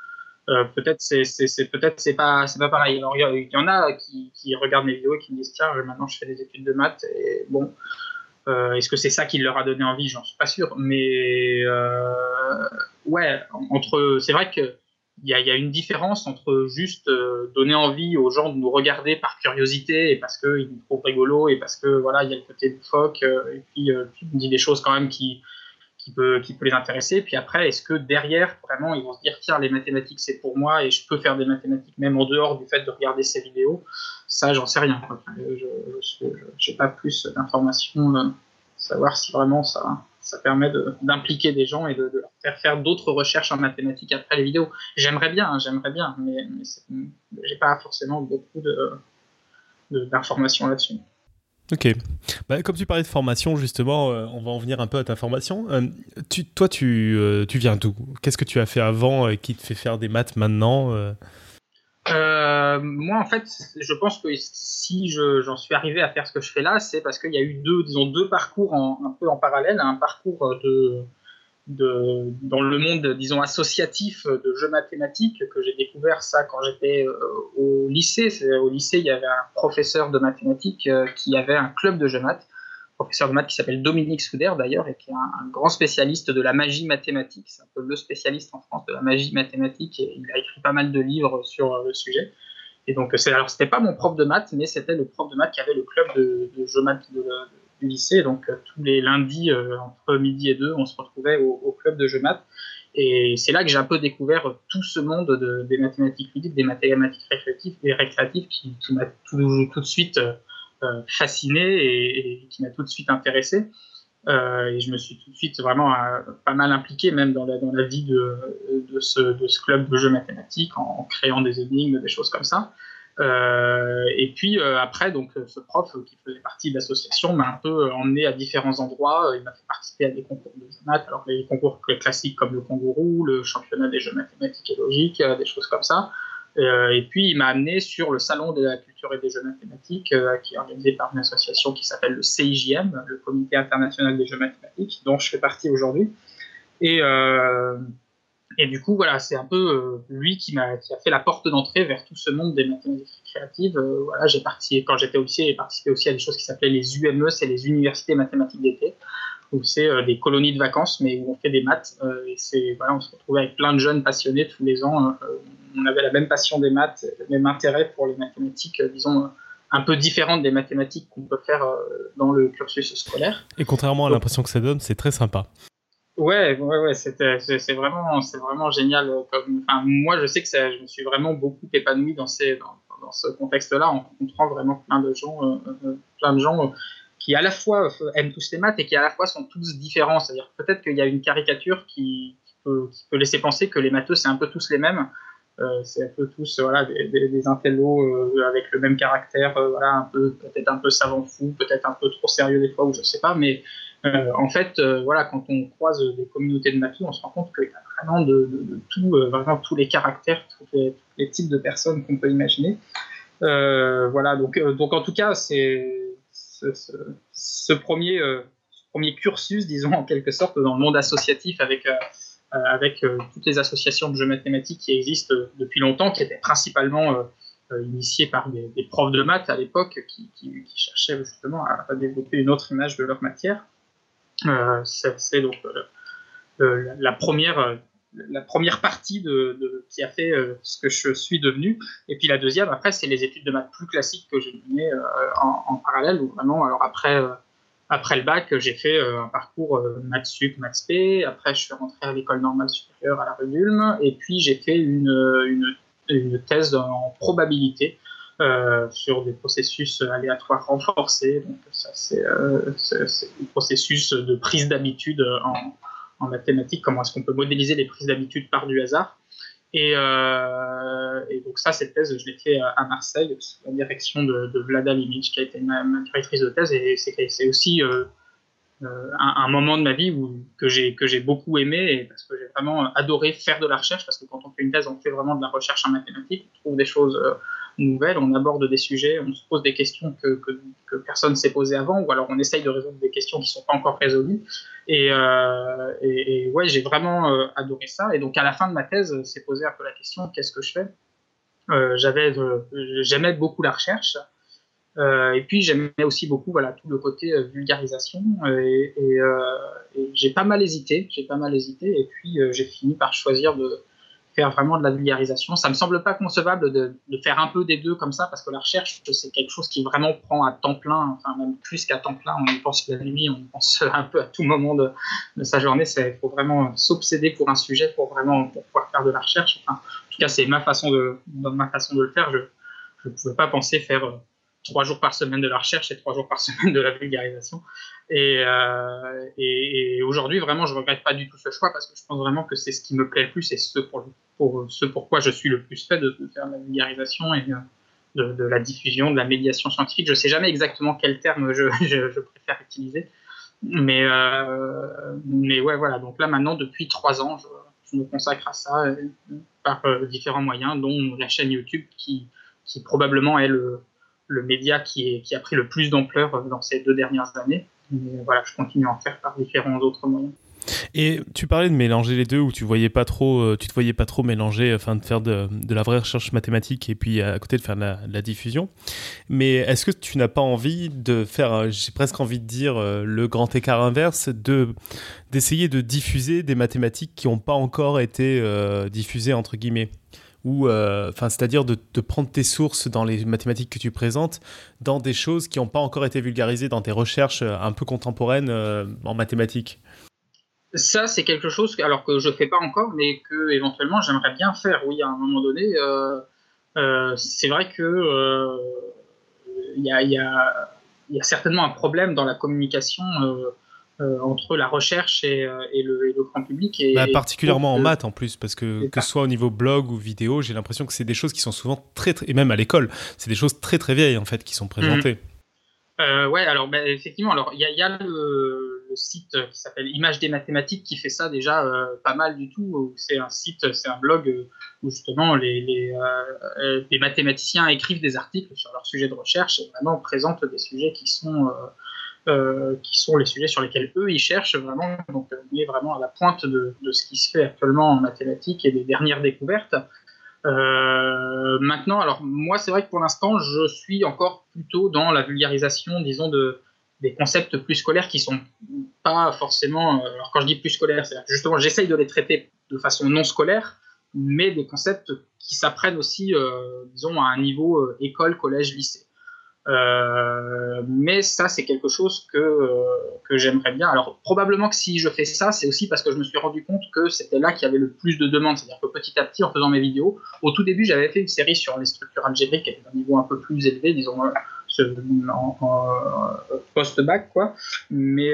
euh, peut-être c'est peut-être c'est pas c'est pas pareil. il y en a qui, qui, regardent mes vidéos et qui me disent tiens maintenant je fais des études de maths et bon. Euh, est-ce que c'est ça qui leur a donné envie? J'en suis pas sûr, mais euh, ouais entre c'est vrai que il y, a, y a, une différence entre juste donner envie aux gens de nous regarder par curiosité et parce qu'ils nous trouvent rigolo et parce que voilà il y a le côté de phoque et puis tu me dis des choses quand même qui qui peut, les intéresser. Puis après, est-ce que derrière, vraiment, ils vont se dire, tiens, les mathématiques, c'est pour moi et je peux faire des mathématiques même en dehors du fait de regarder ces vidéos? Ça, j'en sais rien. Je n'ai pas plus d'informations, euh, savoir si vraiment ça, ça permet d'impliquer des gens et de, leur faire faire d'autres recherches en mathématiques après les vidéos. J'aimerais bien, hein, j'aimerais bien, mais, j'ai pas forcément beaucoup d'informations de, là-dessus. Ok. Bah, comme tu parlais de formation, justement, euh, on va en venir un peu à ta formation. Euh, tu, toi, tu, euh, tu viens d'où? Qu'est-ce que tu as fait avant et qui te fait faire des maths maintenant Moi, en fait, je pense que si j'en suis arrivé à faire ce que je fais là, c'est parce qu'il y a eu deux, disons, deux parcours un peu en parallèle. Un parcours de, de, dans le monde, disons, associatif de jeux mathématiques, que j'ai découvert ça quand j'étais euh, au lycée. Au lycée, il y avait un professeur de mathématiques euh, qui avait un club de jeux maths, professeur de maths qui s'appelle Dominique Souder d'ailleurs, et qui est un, grand spécialiste de la magie mathématique. C'est un peu le spécialiste en France de la magie mathématique, et il a écrit pas mal de livres sur euh, le sujet. Et donc, alors, c'était pas mon prof de maths, mais c'était le prof de maths qui avait le club de, jeux maths du lycée. Donc euh, tous les lundis euh, entre midi et deux, on se retrouvait au, club de jeux maths. Et c'est là que j'ai un peu découvert tout ce monde de, des mathématiques ludiques, des mathématiques récréatives, et récréatives qui, m'a tout, de suite euh, fasciné et, qui m'a tout de suite intéressé. et je me suis tout de suite vraiment pas mal impliqué même dans la, vie de ce club de jeux mathématiques en, créant des énigmes, des choses comme ça. Euh, et puis euh, après, donc ce prof qui faisait partie de l'association m'a un peu emmené à différents endroits. Il m'a fait participer à des concours de jeux maths, alors les concours classiques comme le Kangourou, le championnat des jeux mathématiques et logiques, des choses comme ça. Euh, et puis il m'a amené sur le salon de la culture et des jeux mathématiques, qui est organisé par une association qui s'appelle le CIJM, le Comité international des jeux mathématiques, dont je fais partie aujourd'hui. Et et du coup, voilà, c'est un peu euh, lui qui m'a qui a fait la porte d'entrée vers tout ce monde des mathématiques créatives. Euh, voilà, j'ai participé quand j'étais au lycée, j'ai participé aussi à des choses qui s'appelaient les UME, c'est les universités mathématiques d'été, où c'est des colonies de vacances, mais où on fait des maths. et c'est, voilà, on se retrouve avec plein de jeunes passionnés tous les ans. on avait la même passion des maths, le même intérêt pour les mathématiques, disons un peu différente des mathématiques qu'on peut faire dans le cursus scolaire. Et contrairement à l'impression que ça donne, c'est très sympa. Ouais, ouais, ouais, c'était, c'est vraiment, c'est vraiment génial. Comme, enfin, moi, je sais que ça, je me suis vraiment beaucoup épanoui dans ces, dans, ce contexte-là, on comprend vraiment plein de gens, euh, euh, plein de gens euh, qui à la fois aiment tous les maths et qui à la fois sont tous différents. C'est-à-dire peut-être qu'il y a une caricature qui, peut, laisser penser que les matheux c'est un peu tous les mêmes. c'est un peu tous voilà des, des, intellos avec le même caractère, voilà un peu peut-être un peu savant fou, peut-être un peu trop sérieux des fois ou je sais pas, mais en fait voilà quand on croise des communautés de matheux, on se rend compte qu'il y a vraiment de, tout, vraiment tous les caractères, tous les types de personnes qu'on peut imaginer. Euh, voilà, donc, euh, donc en tout cas, c'est ce, premier, euh, premier cursus, disons en quelque sorte, dans le monde associatif avec, avec toutes les associations de jeux mathématiques qui existent depuis longtemps, qui étaient principalement initiées par des, profs de maths à l'époque qui, cherchaient justement à, développer une autre image de leur matière. C'est donc la première la première partie de, qui a fait euh, ce que je suis devenu. Et puis la deuxième, après, c'est les études de maths plus classiques que j'ai menées euh, en, parallèle. Ou vraiment, alors après, euh, après le bac, j'ai fait un parcours maths sup, maths p. Après, je suis rentré à l'école normale supérieure à la rue d'Ulm. Et puis, j'ai fait une, une, thèse en probabilité. Sur des processus aléatoires renforcés. Donc, ça, c'est un processus de prise d'habitude en, en mathématiques, comment est-ce qu'on peut modéliser les prises d'habitude par du hasard. Et, euh, donc ça, cette thèse, je l'ai fait à Marseille, sous la direction de, de Vlada Limic, qui a été ma, directrice de thèse, et c'est aussi euh, euh, un, moment de ma vie où, que j'ai que beaucoup aimé, parce que j'ai vraiment adoré faire de la recherche, parce que quand on fait une thèse, on fait vraiment de la recherche en mathématiques, on trouve des choses euh, nouvelles, on aborde des sujets, on se pose des questions que, que, que personne ne s'est posé avant, ou alors on essaye de résoudre des questions qui ne sont pas encore résolues. Et, euh, et, ouais, j'ai vraiment euh, adoré ça. Et donc à la fin de ma thèse, s'est posé un peu la question qu'est-ce que je fais? Euh, j'aimais beaucoup la recherche. Euh, et puis j'aimais aussi beaucoup voilà tout le côté euh, vulgarisation et, et j'ai pas mal hésité, j'ai pas mal hésité et puis j'ai fini par choisir de, vraiment de la vulgarisation. Ça me semble pas concevable de, de, faire un peu des deux comme ça, parce que la recherche, c'est quelque chose qui vraiment prend à temps plein, enfin même plus qu'à temps plein. On y pense la nuit, on y pense un peu à tout moment de, de sa journée. Il faut vraiment s'obséder pour un sujet pour vraiment pour pouvoir faire de la recherche. Enfin, en tout cas, c'est ma façon de, ma façon de le faire. Je ne pouvais pas penser faire euh, trois jours par semaine de la recherche et trois jours par semaine de la vulgarisation. Euh, et, et, aujourd'hui, vraiment, je regrette pas du tout ce choix parce que je pense vraiment que c'est ce qui me plaît le plus et ce, pour, ce pourquoi je suis le plus fait de, faire la vulgarisation et de, la diffusion, de la médiation scientifique. Je sais jamais exactement quel terme je, je, préfère utiliser. Mais, euh, mais ouais, voilà. Donc là, maintenant, depuis trois ans, je, me consacre à ça euh, par euh, différents moyens, dont la chaîne YouTube qui, qui probablement est le, le média qui, a pris le plus d'ampleur dans ces deux dernières années. Mais voilà, je continue à en faire par différents autres moyens. Et tu parlais de mélanger les deux, où tu voyais pas trop, euh, tu te voyais pas trop mélanger, enfin de faire de, la vraie recherche mathématique et puis à côté de faire de la, diffusion. Mais est-ce que tu n'as pas envie de faire, euh, j'ai presque envie de dire euh, le grand écart inverse, de d'essayer de diffuser des mathématiques qui n'ont pas encore été diffusées entre guillemets? Ou enfin c'est-à-dire de, prendre tes sources dans les mathématiques que tu présentes dans des choses qui n'ont pas encore été vulgarisées dans tes recherches un peu contemporaines en mathématiques ça, c'est quelque chose que, alors que je fais pas encore, mais que éventuellement j'aimerais bien faire. Oui, à un moment donné, euh, euh, c'est vrai que il euh, y, a, certainement un problème dans la communication entre la recherche et, et, le, grand public. Et, bah, particulièrement en maths en plus, parce que que ce soit au niveau blog ou vidéo, j'ai l'impression que c'est des choses qui sont souvent très, très et même à l'école, c'est des choses très très vieilles en fait qui sont présentées. Mmh. ouais, alors bah, effectivement, alors il y a, y a le le site qui s'appelle Image des mathématiques qui fait ça déjà euh, pas mal du tout. C'est un site, c'est un blog euh, où justement les, les, euh, les, mathématiciens écrivent des articles sur leur sujet de recherche et vraiment présentent des sujets qui sont euh, qui sont les sujets sur lesquels eux ils cherchent vraiment. Donc on est vraiment à la pointe de, de, ce qui se fait actuellement en mathématiques et des dernières découvertes. Euh, maintenant, alors moi c'est vrai que pour l'instant je suis encore plutôt dans la vulgarisation, disons de des concepts plus scolaires qui sont pas forcément. alors quand je dis plus scolaires, c'est justement j'essaye de les traiter de façon non scolaire, mais des concepts qui s'apprennent aussi, disons, à un niveau école, collège, lycée. Euh, mais ça, c'est quelque chose que, euh, que j'aimerais bien. Alors, probablement que si je fais ça, c'est aussi parce que je me suis rendu compte que c'était là qu'il y avait le plus de demandes. C'est-à-dire que petit à petit, en faisant mes vidéos, au tout début, j'avais fait une série sur les structures algébriques qui était d'un niveau un peu plus élevé, disons, euh, en, post-bac, quoi. Mais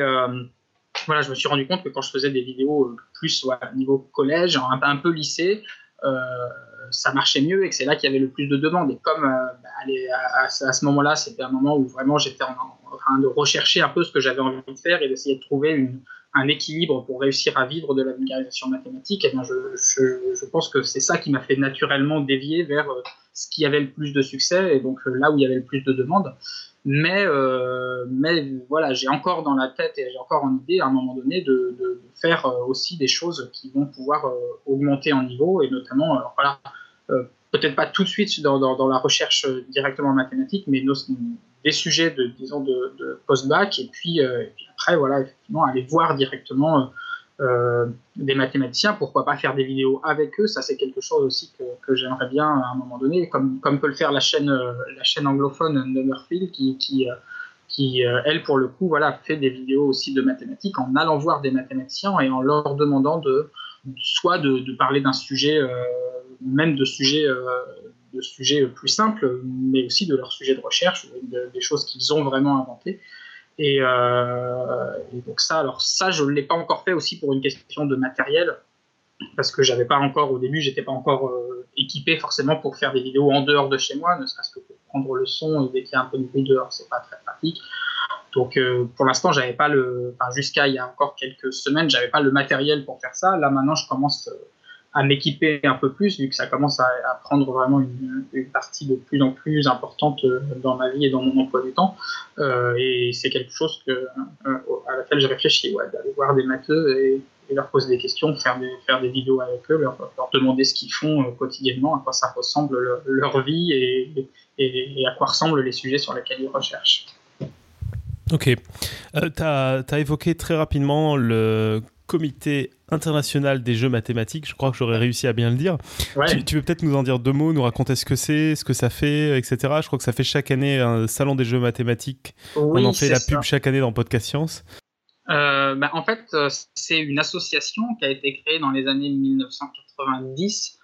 voilà, je me suis rendu compte que quand je faisais des vidéos plus à niveau collège, un peu lycée, ça marchait mieux et que c'est là qu'il y avait le plus de demandes. Et comme euh, bah, à, ce moment-là, c'était un moment où vraiment j'étais en, train de rechercher un peu ce que j'avais envie de faire et d'essayer de trouver un équilibre pour réussir à vivre de la vulgarisation mathématique, et eh bien je, pense que c'est ça qui m'a fait naturellement dévier vers euh, ce qui avait le plus de succès et donc euh, là où il y avait le plus de demandes. Mais, euh, mais voilà, j'ai encore dans la tête et j'ai encore en idée à un moment donné de, de, faire euh, aussi des choses qui vont pouvoir euh, augmenter en niveau et notamment, alors voilà, peut-être pas tout de suite dans, dans, la recherche directement mathématique, mais des sujets de, disons, de, de post-bac et puis, et puis, après, voilà, effectivement, aller voir directement euh, des mathématiciens, pourquoi pas faire des vidéos avec eux Ça, c'est quelque chose aussi que, j'aimerais bien à un moment donné, comme, peut le faire la chaîne, euh, la chaîne anglophone Numberfield, qui, qui, euh, qui elle, pour le coup, voilà, fait des vidéos aussi de mathématiques en allant voir des mathématiciens et en leur demandant de soit de, parler d'un sujet, même de sujets, de sujets plus simples, mais aussi de leur sujet de recherche, des choses qu'ils ont vraiment inventées. Euh, et, donc ça, alors ça, je ne l'ai pas encore fait aussi pour une question de matériel, parce que j'avais pas encore, au début, j'étais pas encore euh, équipé forcément pour faire des vidéos en dehors de chez moi, ne serait-ce que pour prendre le son, et dès qu'il y a un peu de bruit dehors, c'est pas très pratique. Donc euh, pour l'instant, j'avais pas le, enfin, jusqu'à il y a encore quelques semaines, j'avais pas le matériel pour faire ça. Là maintenant, je commence à m'équiper un peu plus, vu que ça commence à, prendre vraiment une, partie de plus en plus importante euh, dans ma vie et dans mon emploi du temps. Euh, et c'est quelque chose euh, à laquelle j'ai réfléchi, ouais, d'aller voir des matheux et, leur poser des questions, faire des, faire des vidéos avec eux, leur, demander ce qu'ils font quotidiennement, à quoi ça ressemble leur, vie et, à quoi ressemblent les sujets sur lesquels ils recherchent. Ok. tu as, as, évoqué très rapidement le comité international des jeux mathématiques. Je crois que j'aurais réussi à bien le dire. Tu, veux peut-être nous en dire deux mots, nous raconter ce que c'est, ce que ça fait, etc. Je crois que ça fait chaque année un salon des jeux mathématiques. On en fait la pub chaque année dans Podcast Science. Euh, bah, en fait, euh, c'est une association qui a été créée dans les années 1990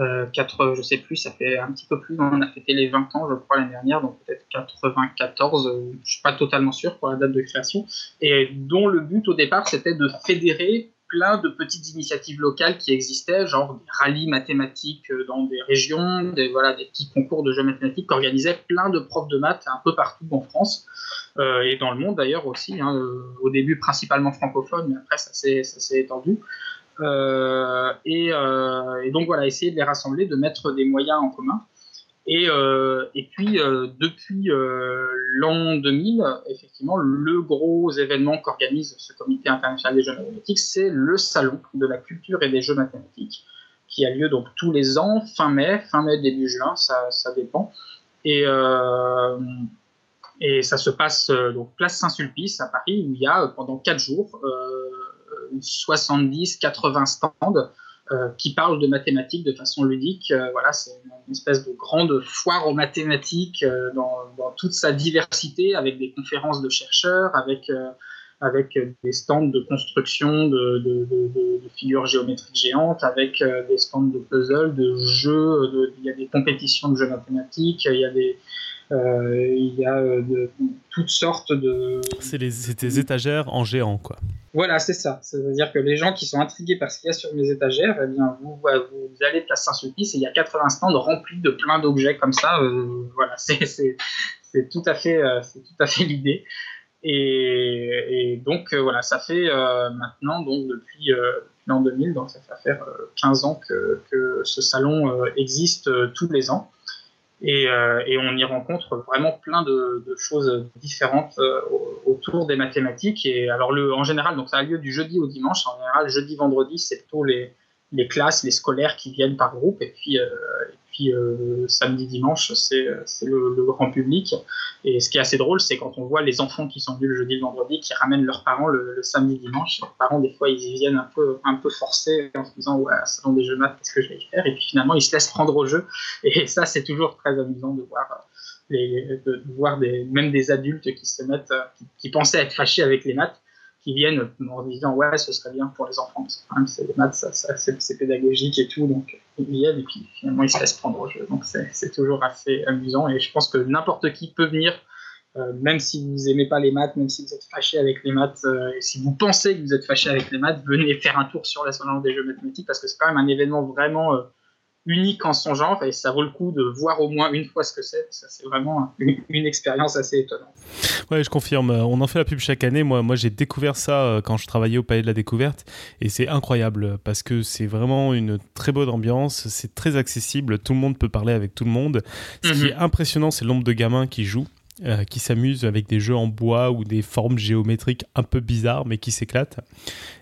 euh, 4, je sais plus, ça fait un petit peu plus, on a fêté les 20 ans, je crois, l'année dernière, donc peut-être 94, euh, je suis pas totalement sûr pour la date de création, et dont le but au départ, c'était de fédérer plein de petites initiatives locales qui existaient, genre des rallyes mathématiques euh, dans des régions, des, voilà, des petits concours de jeux mathématiques qu'organisaient plein de profs de maths un peu partout en France, euh, et dans le monde d'ailleurs aussi, hein, au début principalement francophone, mais après ça s'est étendu. Euh, euh, et, donc voilà, essayer de les rassembler, de mettre des moyens en commun. Et, euh, puis, depuis l'an 2000, effectivement, le gros événement qu'organise ce comité international des jeux mathématiques, c'est le Salon de la culture et des jeux mathématiques, qui a lieu donc tous les ans, fin mai, fin mai, début juin, ça, dépend. Et ça se passe donc place Saint-Sulpice à Paris, où il y a pendant quatre jours 70-80 stands euh, qui parlent de mathématiques de façon ludique. Euh, voilà, c'est une espèce de grande foire aux mathématiques euh, dans, toute sa diversité, avec des conférences de chercheurs, avec avec des stands de construction de, de, figures géométriques géantes, avec des stands de puzzles, de jeux, il y a des compétitions de jeux mathématiques, il y a des, il y a euh, de, toutes sortes de. C'est des étagères en géant, quoi. Voilà, c'est ça. C'est-à-dire que les gens qui sont intrigués par ce qu'il y a sur mes étagères, eh bien, vous, vous allez place Saint-Sulpice et il y a 80 stands remplis de plein d'objets comme ça. Euh, voilà, c'est tout à fait, c'est tout à fait l'idée. Et, donc voilà, ça fait maintenant donc depuis, l'an 2000, donc ça fait faire 15 ans que, que ce salon existe tous les ans. Euh, et, on y rencontre vraiment plein de, choses différentes euh, autour des mathématiques. Et alors, le, en général, donc ça a lieu du jeudi au dimanche. En général, jeudi, vendredi, c'est plutôt les, les classes, les scolaires qui viennent par groupe. Et puis, euh, puis samedi, dimanche, c'est le, le, grand public. Et ce qui est assez drôle, c'est quand on voit les enfants qui sont venus le jeudi, le vendredi, qui ramènent leurs parents le, samedi, dimanche. Leurs parents, des fois, ils y viennent un peu, un forcés en se disant Ouais, salon des jeux maths, qu'est-ce que je vais faire? Et puis finalement, ils se laissent prendre au jeu. Et ça, c'est toujours très amusant de voir. Voir des, même des adultes qui se mettent, qui pensaient être fâchés avec les maths, viennent en disant ouais ce serait bien pour les enfants parce que même c'est les maths ça, c'est pédagogique et tout donc ils viennent et puis finalement ils se laissent prendre au jeu. Donc c'est toujours assez amusant et je pense que n'importe qui peut venir euh, même si vous aimez pas les maths même si vous êtes fâché avec les maths euh, et si vous pensez que vous êtes fâché avec les maths venez faire un tour sur la des jeux mathématiques parce que c'est quand même un événement vraiment euh, unique en son genre et ça vaut le coup de voir au moins une fois ce que c'est. c'est vraiment une, expérience assez étonnante. Ouais, je confirme. On en fait la pub chaque année. Moi, moi j'ai découvert ça euh, quand je travaillais au Palais de la Découverte et c'est incroyable parce que c'est vraiment une très bonne ambiance. C'est très accessible. Tout le monde peut parler avec tout le monde. Ce qui mhm. est impressionnant, c'est le nombre de gamins qui jouent. Euh, qui s'amusent avec des jeux en bois ou des formes géométriques un peu bizarres mais qui s'éclatent.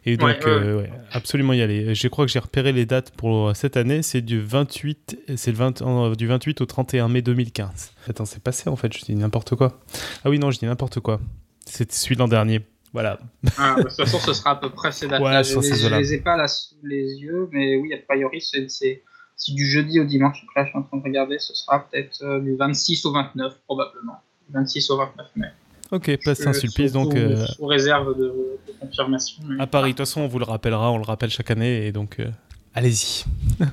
Et donc, euh, absolument y aller. Je crois que j'ai repéré les dates pour cette année. C'est du 28, c'est le du 28 au 31 mai 2015. Attends, c'est passé en fait. Je dis n'importe quoi. Ah oui, non, je dis n'importe quoi. C'était celui de l'an dernier. Voilà. Ah, de toute façon, ce sera à peu près ces dates. je, ne les ai pas là sous les yeux, mais oui, a priori, c'est du jeudi au dimanche. là, je suis en train de regarder. Ce sera peut-être euh, du 26 au 29, probablement. 26 au 29 mai. Ok, place Saint-Sulpice donc. Euh, sous, réserve de, confirmation. À Paris, de toute façon, on vous le rappellera, on le rappelle chaque année, et donc euh, allez-y.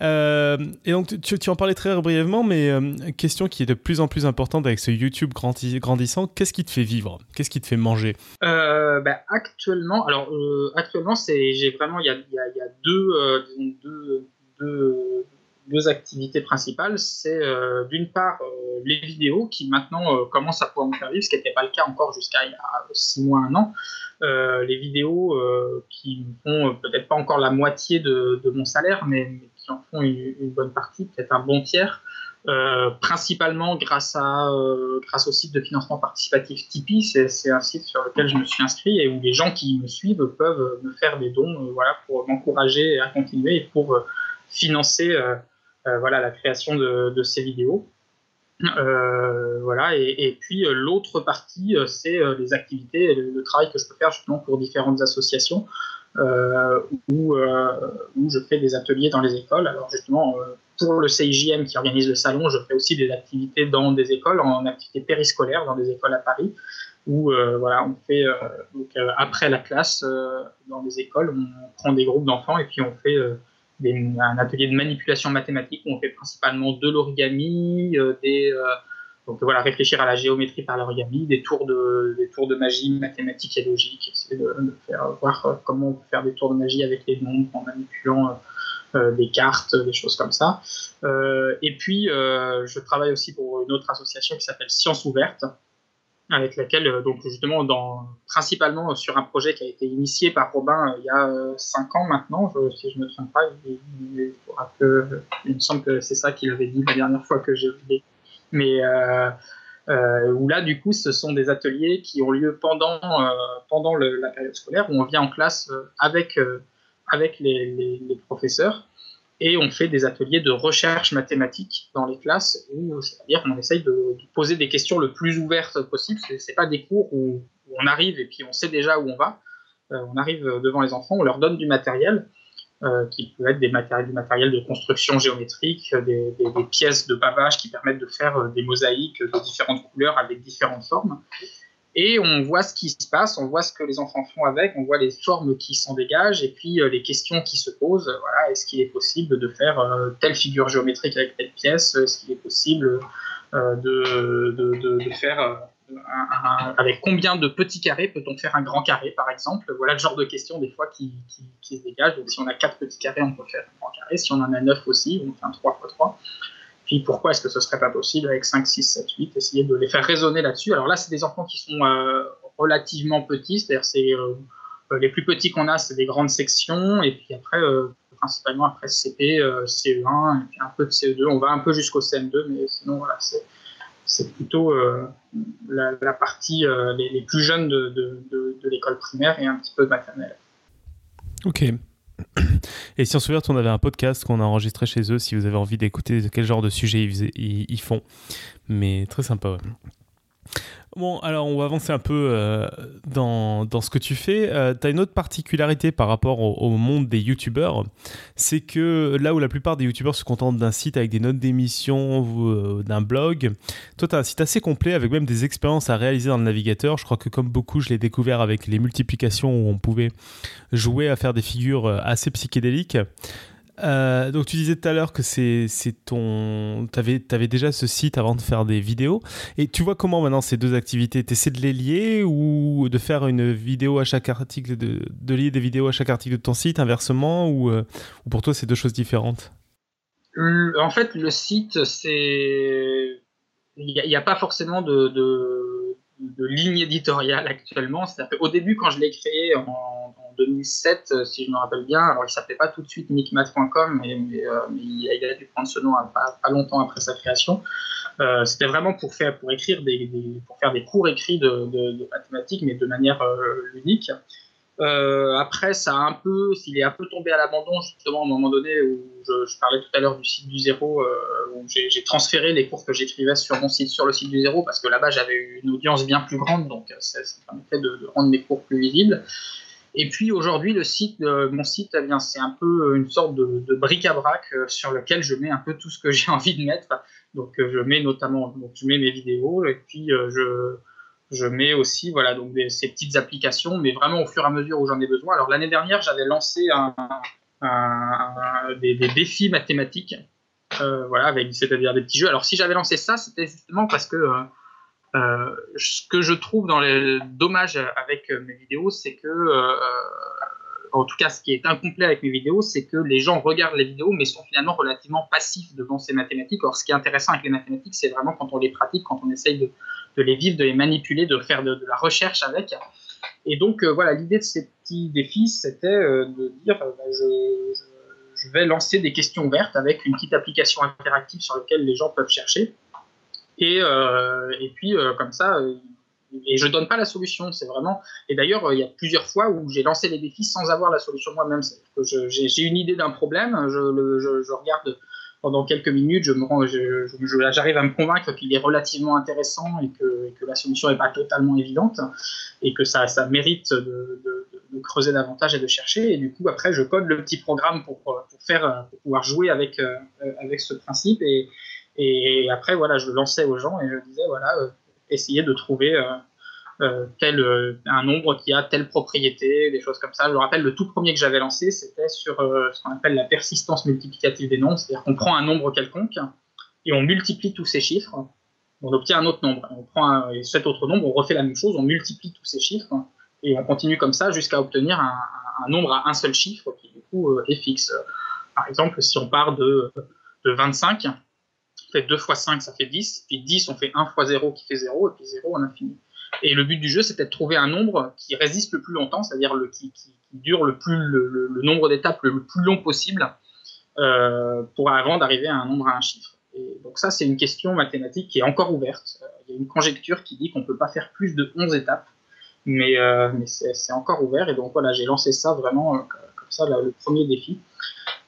Euh, et donc, tu, tu, en parlais très brièvement, mais question qui est de plus en plus importante avec ce YouTube grandissant, qu'est-ce qui te fait vivre? Qu'est-ce qui te fait manger? Ben, Actuellement, alors actuellement, j'ai vraiment il y a, y a, deux, deux, deux deux activités principales, c'est euh, d'une part euh, les vidéos qui maintenant euh, commencent à pouvoir me faire vivre, ce qui n'était pas le cas encore jusqu'à il y a six mois, un an. les vidéos qui font peut-être pas encore la moitié de, mon salaire, mais, qui en font une, bonne partie, peut-être un bon tiers. principalement grâce, à, grâce au site de financement participatif Tipeee. C'est un site sur lequel je me suis inscrit et où les gens qui me suivent peuvent me faire des dons voilà, pour m'encourager à continuer et pour financer voilà la création de, ces vidéos. Euh, voilà, et, puis euh, l'autre partie, c'est les activités et le, travail que je peux faire justement pour différentes associations où, où je fais des ateliers dans les écoles. Alors justement, pour le CIJM qui organise le salon, je fais aussi des activités dans des écoles, en activités périscolaires dans des écoles à Paris, où voilà, on fait donc, après la classe dans des écoles, on prend des groupes d'enfants et puis on fait un atelier de manipulation mathématique où on fait principalement de l'origami, euh, des euh, donc voilà, réfléchir à la géométrie par l'origami, des tours de des tours de magie mathématique et logique, essayer de, faire voir euh, comment on peut faire des tours de magie avec les nombres en manipulant des cartes, des choses comme ça. et puis je travaille aussi pour une autre association qui s'appelle Science Ouverte, avec laquelle, euh, donc justement, dans, principalement sur un projet qui a été initié par Robin euh, il y a euh, cinq ans maintenant, si je ne me trompe pas. Il, me semble que c'est ça qu'il avait dit la dernière fois que j'ai vu. Mais où là, du coup, ce sont des ateliers qui ont lieu pendant, pendant la période scolaire, où on vient en classe avec, avec les, les professeurs et on fait des ateliers de recherche mathématique dans les classes, où c'est-à-dire qu'on essaye de, poser des questions le plus ouvertes possible. Ce n'est pas des cours où, on arrive et puis on sait déjà où on va. Euh, on arrive devant les enfants, on leur donne du matériel, euh, qui peut être du matériel de construction géométrique, des, des, pièces de pavage qui permettent de faire euh, des mosaïques de différentes couleurs avec différentes formes et on voit ce qui se passe, on voit ce que les enfants font avec, on voit les formes qui s'en dégagent et puis euh, les questions qui se posent. Voilà, est-ce qu'il est possible de faire euh, telle figure géométrique avec telle pièce Est-ce qu'il est possible euh, de, faire avec combien de petits carrés peut-on faire un grand carré, par exemple? Voilà le genre de questions des fois qui, se dégagent. Donc si on a quatre petits carrés, on peut faire un grand carré. Si on en a neuf aussi, on fait un 3 x 3. Puis pourquoi est-ce que ce serait pas possible avec 5, 6, 7, 8 Essayer de les faire raisonner là-dessus? Alors là, c'est des enfants qui sont euh, relativement petits, c'est-à-dire c'est euh, euh, les plus petits qu'on a, c'est des grandes sections, et puis après, principalement après CP, CE1, et puis un peu de CE2. On va un peu jusqu'au CM2, mais sinon voilà, c'est plutôt la, partie les, plus jeunes de, de l'école primaire et un petit peu de maternelle. Ok. Et Science Ouverte, on avait un podcast qu'on a enregistré chez eux, si vous avez envie d'écouter quel genre de sujet ils, ils, font. Mais très sympa, ouais. Bon, alors on va avancer un peu euh, dans, ce que tu fais. Euh, tu as une autre particularité par rapport au, monde des youtubeurs, c'est que là où la plupart des youtubeurs se contentent d'un site avec des notes d'émission euh, d'un blog, toi tu as un site assez complet avec même des expériences à réaliser dans le navigateur. Je crois que comme beaucoup, je l'ai découvert avec les multiplications où on pouvait jouer à faire des figures assez psychédéliques. Euh, donc tu disais tout à l'heure que c'est ton tu avais, déjà ce site avant de faire des vidéos et tu vois comment maintenant ces deux activités tu essaies de les lier ou de faire une vidéo à chaque article de, lier des vidéos à chaque article de ton site inversement ou, euh, ou pour toi c'est deux choses différentes? En fait le site c'est il n'y a, pas forcément de, de, de ligne éditoriale actuellement. Au début, quand je l'ai créé en, 2007, euh, si je me rappelle bien. Alors, il s'appelait pas tout de suite micmat.com, mais, euh, mais, il a dû prendre ce nom hein, pas, longtemps après sa création. Euh, c'était vraiment pour faire, pour écrire des, pour faire des cours écrits de, mathématiques, mais de manière ludique. après, ça a un peu, s'il est un peu tombé à l'abandon, justement, à un moment donné où je, parlais tout à l'heure du site du zéro, j'ai transféré les cours que j'écrivais sur mon site, sur le site du zéro, parce que là-bas j'avais une audience bien plus grande, donc ça, ça permettait de, de, rendre mes cours plus visibles. Et puis aujourd'hui, le site, euh, mon site, eh c'est un peu une sorte de, bric-à-brac euh, sur lequel je mets un peu tout ce que j'ai envie de mettre. Donc euh, je mets notamment, donc je mets mes vidéos et puis je, je mets aussi voilà donc ces petites applications, mais vraiment au fur et à mesure où j'en ai besoin. Alors l'année dernière, j'avais lancé des, défis mathématiques, voilà, c'est-à-dire des petits jeux. Alors si j'avais lancé ça, c'était justement parce que euh, ce que je trouve dans les dommages avec euh, mes vidéos, c'est que, euh, en tout cas, ce qui est incomplet avec mes vidéos, c'est que les gens regardent les vidéos, mais sont finalement relativement passifs devant ces mathématiques. Or, ce qui est intéressant avec les mathématiques, c'est vraiment quand on les pratique, quand on essaye de, les vivre, de les manipuler, de faire de, la recherche avec. Et donc, voilà, l'idée de ces petits défis, c'était de dire, bah, je, je vais lancer des questions ouvertes avec une petite application interactive sur laquelle les gens peuvent chercher. Et, euh, et puis, euh, comme ça, euh, et je donne pas la solution, c'est vraiment. Et d'ailleurs, il y a plusieurs fois où j'ai lancé les défis sans avoir la solution moi-même. J'ai une idée d'un problème, je, je, regarde pendant quelques minutes, je j'arrive à me convaincre qu'il est relativement intéressant et que, que la solution n'est pas totalement évidente et que ça, ça mérite de, de, de, creuser davantage et de chercher. Et du coup, après, je code le petit programme pour, pour faire, pour pouvoir jouer avec, avec ce principe et, et après, voilà, je lançais aux gens et je disais, voilà, euh, essayez de trouver euh, euh, tel, un nombre qui a telle propriété, des choses comme ça. Je me rappelle, le tout premier que j'avais lancé, c'était sur ce qu'on appelle la persistance multiplicative des nombres, c'est-à-dire qu'on prend un nombre quelconque et on multiplie tous ces chiffres, on obtient un autre nombre. On prend un, cet autre nombre, on refait la même chose, on multiplie tous ces chiffres et on continue comme ça jusqu'à obtenir un, un, nombre à un seul chiffre qui du coup est fixe. Par exemple, si on part de, de 25, fait 2 fois 5, ça fait 10. Puis 10, on fait 1 fois 0 qui fait 0, et puis 0 en infini. Et le but du jeu, c'était de trouver un nombre qui résiste le plus longtemps, c'est-à-dire le, qui, qui, dure le, plus, le, nombre d'étapes le, plus long possible euh, pour avant d'arriver à un nombre à un chiffre. Et donc ça, c'est une question mathématique qui est encore ouverte. Euh, il y a une conjecture qui dit qu'on ne peut pas faire plus de 11 étapes, mais, euh, mais c'est encore ouvert. Et donc voilà, j'ai lancé ça vraiment comme ça, le premier défi.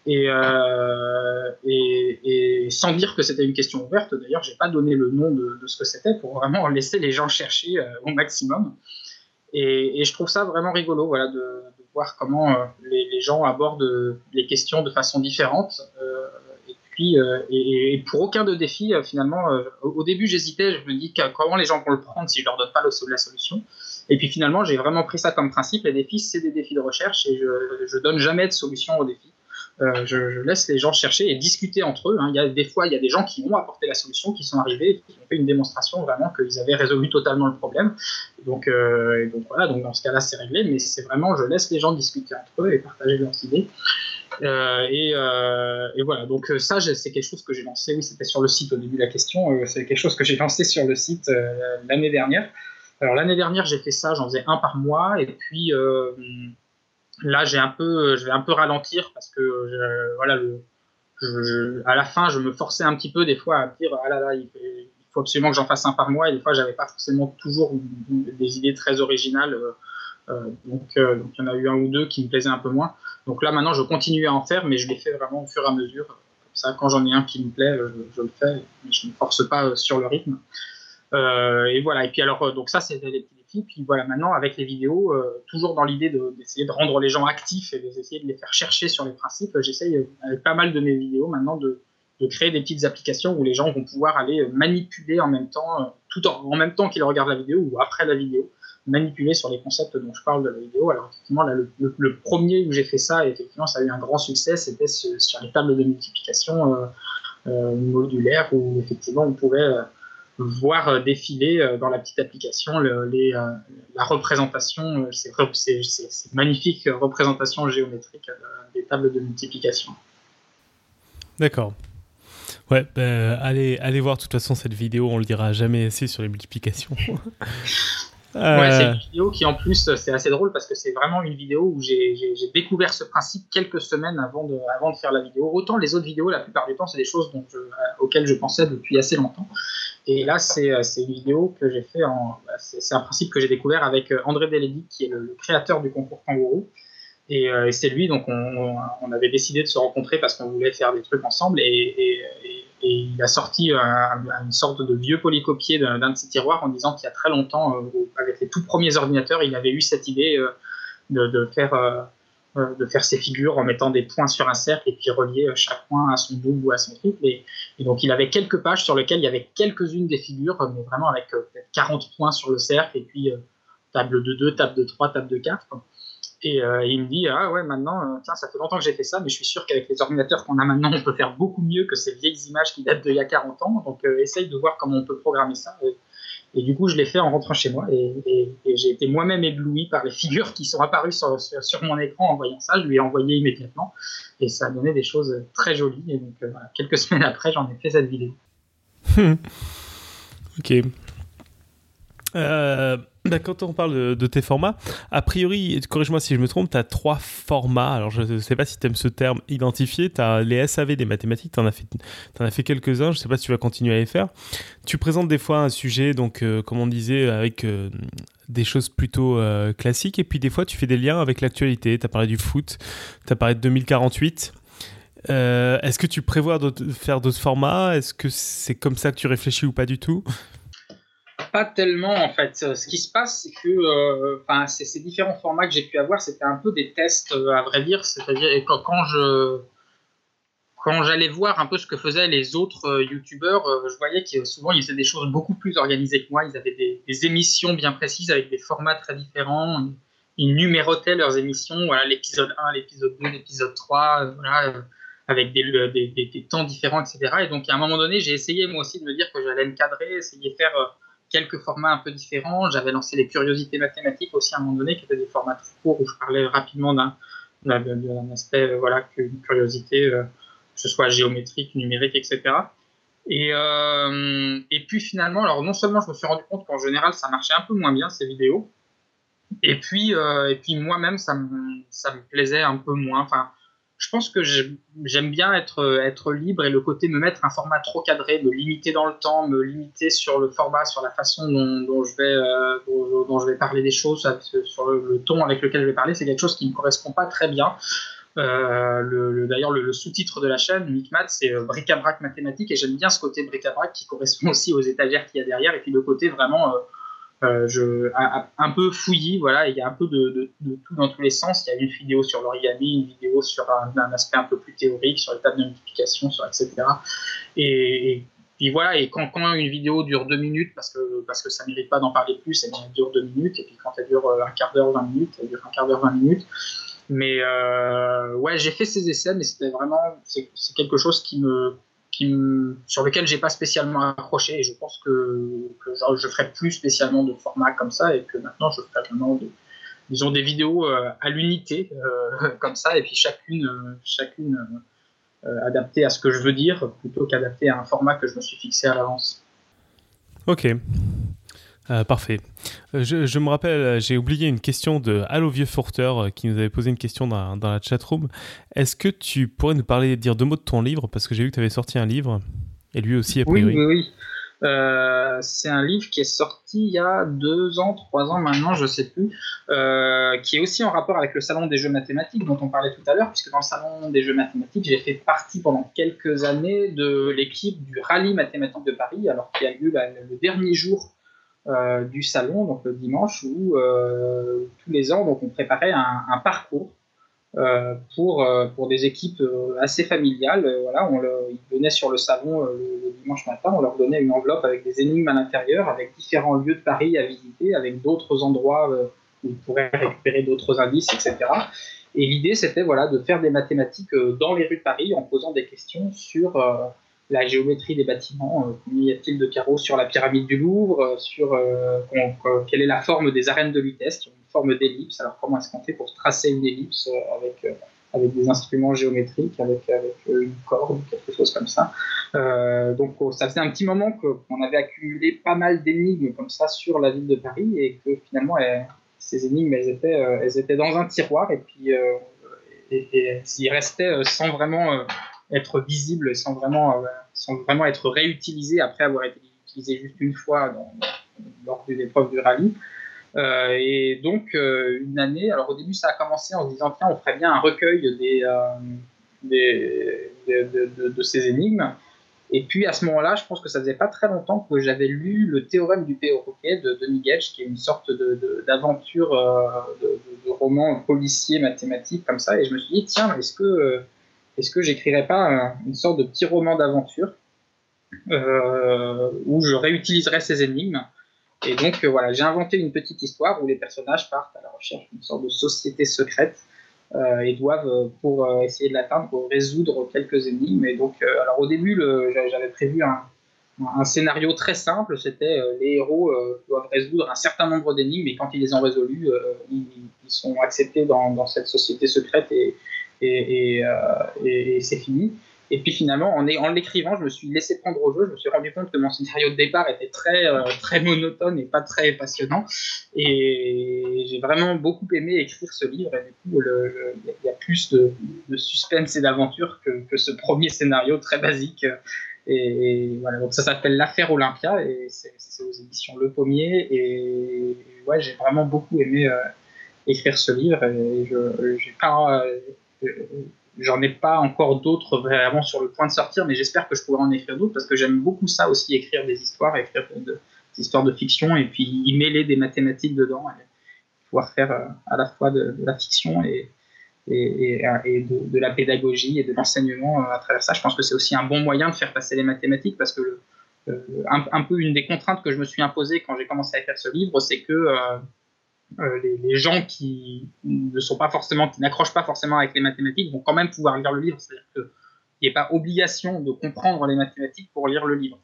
Euh, et, sans dire que c'était une question ouverte, d'ailleurs, j'ai pas donné le nom de, ce que c'était pour vraiment laisser les gens chercher euh, au maximum. Et, je trouve ça vraiment rigolo, voilà, de, voir comment euh, les, gens abordent les questions de façon différente. et puis, et, pour aucun de défis, finalement, au, début, j'hésitais, je me dis comment les gens vont le prendre si je leur donne pas la solution. Et puis finalement, j'ai vraiment pris ça comme principe. Les défis, c'est des défis de recherche et je, je donne jamais de solution aux défis. Euh, je, laisse les gens chercher et discuter entre eux. Hein. Il y a, des fois, il y a des gens qui ont apporté la solution, qui sont arrivés, qui ont fait une démonstration vraiment qu'ils avaient résolu totalement le problème. Donc, euh, voilà, donc dans ce cas-là, c'est réglé, mais c'est vraiment, je laisse les gens discuter entre eux et partager leurs idées. Euh, et, voilà, donc ça, c'est quelque chose que j'ai lancé, oui, c'était sur le site au début de la question, c'est quelque chose que j'ai lancé sur le site l'année dernière. Alors l'année dernière, j'ai fait ça, j'en faisais un par mois, et puis Là, j'ai un peu, je vais un peu ralentir parce que euh, voilà, à la fin, je me forçais un petit peu des fois à dire ah là là, il, faut absolument que j'en fasse un par mois. Et des fois, j'avais pas forcément toujours des idées très originales. Euh, euh donc, euh, il y en a eu un ou deux qui me plaisaient un peu moins. Donc là, maintenant, je continue à en faire, mais je les fais vraiment au fur et à mesure. Comme ça, quand j'en ai un qui me plaît, je, le fais, je ne force pas sur le rythme. et voilà. Et puis alors, donc ça, c'était les petits Puis voilà, maintenant, avec les vidéos, toujours dans l'idée d'essayer de, rendre les gens actifs et d'essayer de les faire chercher sur les principes, j'essaye avec pas mal de mes vidéos maintenant de créer des petites applications où les gens vont pouvoir aller manipuler en même temps, euh, tout en, en même temps qu'ils regardent la vidéo ou après la vidéo, manipuler sur les concepts dont je parle de la vidéo. Alors effectivement, là, le, premier où j'ai fait ça, et effectivement, ça a eu un grand succès, c'était sur les tables de multiplication euh, euh, modulaires où effectivement on pouvait euh, voir défiler dans la petite application les, la représentation, ces, magnifiques représentations géométriques des tables de multiplication. D'accord. Ouais, bah, allez, allez voir de toute façon cette vidéo, on le dira jamais assez sur les multiplications. Ouais, c'est euh. une vidéo qui en plus c'est assez drôle parce que c'est vraiment une vidéo où j'ai découvert ce principe quelques semaines avant de, avant de faire la vidéo. Autant les autres vidéos, la plupart du temps, c'est des choses dont euh, auxquelles je pensais depuis assez longtemps. Et là, c'est une vidéo que j'ai fait en. Bah, c'est un principe que j'ai découvert avec euh, André Delédy, qui est le, créateur du concours Kangourou. Et, c'est lui, donc on, avait décidé de se rencontrer parce qu'on voulait faire des trucs ensemble. et, il a sorti une sorte de vieux polycopier d'un de ses tiroirs en disant qu'il y a très longtemps, euh, avec les tout premiers ordinateurs, il avait eu cette idée euh, de, faire euh, de faire ses figures en mettant des points sur un cercle et puis relier chaque point à son double ou à son triple. Et, donc il avait quelques pages sur lesquelles il y avait quelques-unes des figures, mais vraiment avec 40 points sur le cercle et puis table de 2, table de 3, table de 4. Euh, et il me dit Ah ouais, maintenant, euh, tiens, ça fait longtemps que j'ai fait ça, mais je suis sûr qu'avec les ordinateurs qu'on a maintenant, on peut faire beaucoup mieux que ces vieilles images qui datent d'il y a 40 ans. Donc euh, essaye de voir comment on peut programmer ça. Du coup, je l'ai fait en rentrant chez moi. Et, j'ai été moi-même ébloui par les figures qui sont apparues sur, mon écran en voyant ça. Je lui ai envoyé immédiatement. Et ça a donné des choses très jolies. Et donc, quelques semaines après, j'en ai fait cette vidéo. ok. Euh, quand on parle de, tes formats, a priori, corrige-moi si je me trompe, tu as trois formats. Alors, je ne sais pas si tu aimes ce terme identifié. Tu as les SAV des mathématiques, tu en as fait, fait quelques-uns. Je ne sais pas si tu vas continuer à les faire. Tu présentes des fois un sujet, donc, euh, comme on disait, avec euh, des choses plutôt classiques. Et puis, des fois, tu fais des liens avec l'actualité. Tu as parlé du foot, tu as parlé de 2048. Est-ce que tu prévois de faire d'autres formats? Est-ce que c'est comme ça que tu réfléchis ou pas du tout? Pas tellement en fait. Euh, ce qui se passe, c'est que euh, enfin, ces différents formats que j'ai pu avoir, c'était un peu des tests, euh, à vrai dire. C'est-à-dire quand, quand je quand j'allais voir un peu ce que faisaient les autres youtubeurs, je voyais que souvent ils faisaient des choses beaucoup plus organisées que moi. Ils avaient des, émissions bien précises avec des formats très différents. Ils numérotaient leurs émissions, voilà, l'épisode 1, l'épisode 2, l'épisode 3, voilà, avec des, des, des, temps différents, etc. Et donc à un moment donné, j'ai essayé moi aussi de me dire que j'allais me cadrer, essayer de faire quelques formats un peu différents. J'avais lancé les curiosités mathématiques aussi à un moment donné, qui étaient des formats tout courts où je parlais rapidement d'un aspect, euh, voilà, une curiosité, euh, que ce soit géométrique, numérique, etc. Et, euh, et puis finalement, alors non seulement je me suis rendu compte qu'en général ça marchait un peu moins bien ces vidéos, et puis, puis moi-même ça me, ça me plaisait un peu moins. Je pense que j'aime bien être, libre et le côté me mettre un format trop cadré, me limiter dans le temps, me limiter sur le format, sur la façon dont, je, vais, euh, je vais parler des choses, sur le, ton avec lequel je vais parler, c'est quelque chose qui ne correspond pas très bien. Euh, le, D'ailleurs, le, sous-titre de la chaîne, MicMath, c'est euh, bric-à-brac mathématique et j'aime bien ce côté bric-à-brac qui correspond aussi aux étagères qu'il y a derrière et puis le côté vraiment euh, je, un, peu fouillis, voilà, il y a un peu de, tout dans tous les sens. Il y a une vidéo sur l'origami, une vidéo sur un, aspect un peu plus théorique, sur les tables de multiplication, etc. Et, puis voilà, et quand, une vidéo dure deux minutes, parce que, parce que ça ne mérite pas d'en parler plus, elle dure deux minutes, et puis quand elle dure euh, un quart d'heure, vingt minutes, elle dure un quart d'heure, vingt minutes. Mais euh, ouais, j'ai fait ces essais, mais c'était vraiment, c'est quelque chose qui me, sur lequel j'ai pas spécialement accroché et je pense que, genre, je ferai plus spécialement de formats comme ça et que maintenant je ferai vraiment des vidéos euh, à l'unité euh, comme ça et puis chacune euh, chacune adaptée à ce que je veux dire plutôt qu'adaptée à un format que je me suis fixé à l'avance. Ok. Euh, parfait. Euh, je, me rappelle, euh, j'ai oublié une question de Allo Vieux Forteur qui nous avait posé une question dans, dans la chatroom. Est-ce que tu pourrais nous parler, dire deux mots de ton livre? Parce que j'ai vu que tu avais sorti un livre, et lui aussi, a priori. Oui, oui, oui. Euh, c'est un livre qui est sorti il y a deux ans, trois ans maintenant, je sais plus, euh, qui est aussi en rapport avec le salon des jeux mathématiques dont on parlait tout à l'heure, puisque dans le salon des jeux mathématiques, j'ai fait partie pendant quelques années de l'équipe du rallye mathématique de Paris, alors qu'il y a eu le dernier jour euh, du salon, donc le dimanche, où tous les ans, donc on préparait un parcours euh, pour, euh, pour des équipes euh, assez familiales. voilà, on le, ils venaient sur le salon le, dimanche matin, on leur donnait une enveloppe avec des énigmes à l'intérieur, avec différents lieux de Paris à visiter, avec d'autres endroits où ils pourraient récupérer d'autres indices, etc. Et l'idée, c'était voilà, de faire des mathématiques dans les rues de Paris en posant des questions sur la géométrie des bâtiments, combien y a-t-il de carreaux sur la pyramide du Louvre, sur quelle est la forme des arènes de Lutèce, qui ont une forme d'ellipse. Alors comment est-ce qu'on fait pour tracer une ellipse avec, euh, avec des instruments géométriques, avec, avec euh, une corde, quelque chose comme ça? Euh, donc oh, ça faisait un petit moment qu'on avait accumulé pas mal d'énigmes comme ça sur la ville de Paris et que finalement ces énigmes elles étaient, elles étaient dans un tiroir et puis et, et, restaient sans vraiment être visibles et sans vraiment, sans vraiment être réutilisées après avoir été utilisées juste une fois lors d'une épreuve du rallye. Euh, et donc, euh, une année, alors au début, ça a commencé en se disant, tiens, on ferait bien un recueil des, euh, des de, ces énigmes. Et puis à ce moment-là, je pense que ça faisait pas très longtemps que j'avais lu le théorème du perroquet de Denis Gage, qui est une sorte d'aventure, de, roman policier mathématique comme ça. Et je me suis dit, tiens, est-ce que, est-ce que j'écrirais pas une sorte de petit roman d'aventure où je réutiliserais ces énigmes et donc euh, voilà, j'ai inventé une petite histoire où les personnages partent à la recherche d'une sorte de société secrète euh, et doivent, euh, pour essayer de l'atteindre, résoudre quelques énigmes. Et donc, alors au début, j'avais prévu un, un, scénario très simple, c'était les héros doivent résoudre un certain nombre d'énigmes et quand ils les ont résolus, ils, ils, sont acceptés dans, dans, cette société secrète et, et, et, c'est fini. Et puis finalement, en, l'écrivant, je me suis laissé prendre au jeu. Je me suis rendu compte que mon scénario de départ était très, euh, très monotone et pas très passionnant. Et j'ai vraiment beaucoup aimé écrire ce livre. Et du coup, il y a plus de, suspense et d'aventure que, que, ce premier scénario très basique. Et, voilà, donc ça s'appelle L'affaire Olympia et c'est aux éditions Le Pommier. Et, ouais, j'ai vraiment beaucoup aimé euh, écrire ce livre. Et je, j'ai pas. Euh, J'en ai pas encore d'autres vraiment sur le point de sortir, mais j'espère que je pourrai en écrire d'autres parce que j'aime beaucoup ça aussi, écrire des histoires, écrire des histoires de fiction et puis y mêler des mathématiques dedans et pouvoir faire euh, à la fois de, la fiction et, de, la pédagogie et de l'enseignement euh, à travers ça. Je pense que c'est aussi un bon moyen de faire passer les mathématiques parce que euh, un, peu une des contraintes que je me suis imposée quand j'ai commencé à écrire ce livre, c'est que euh, les, gens qui ne sont pas forcément, qui n'accrochent pas forcément avec les mathématiques vont quand même pouvoir lire le livre. C'est-à-dire qu'il n'y a pas obligation de comprendre les mathématiques pour lire le livre.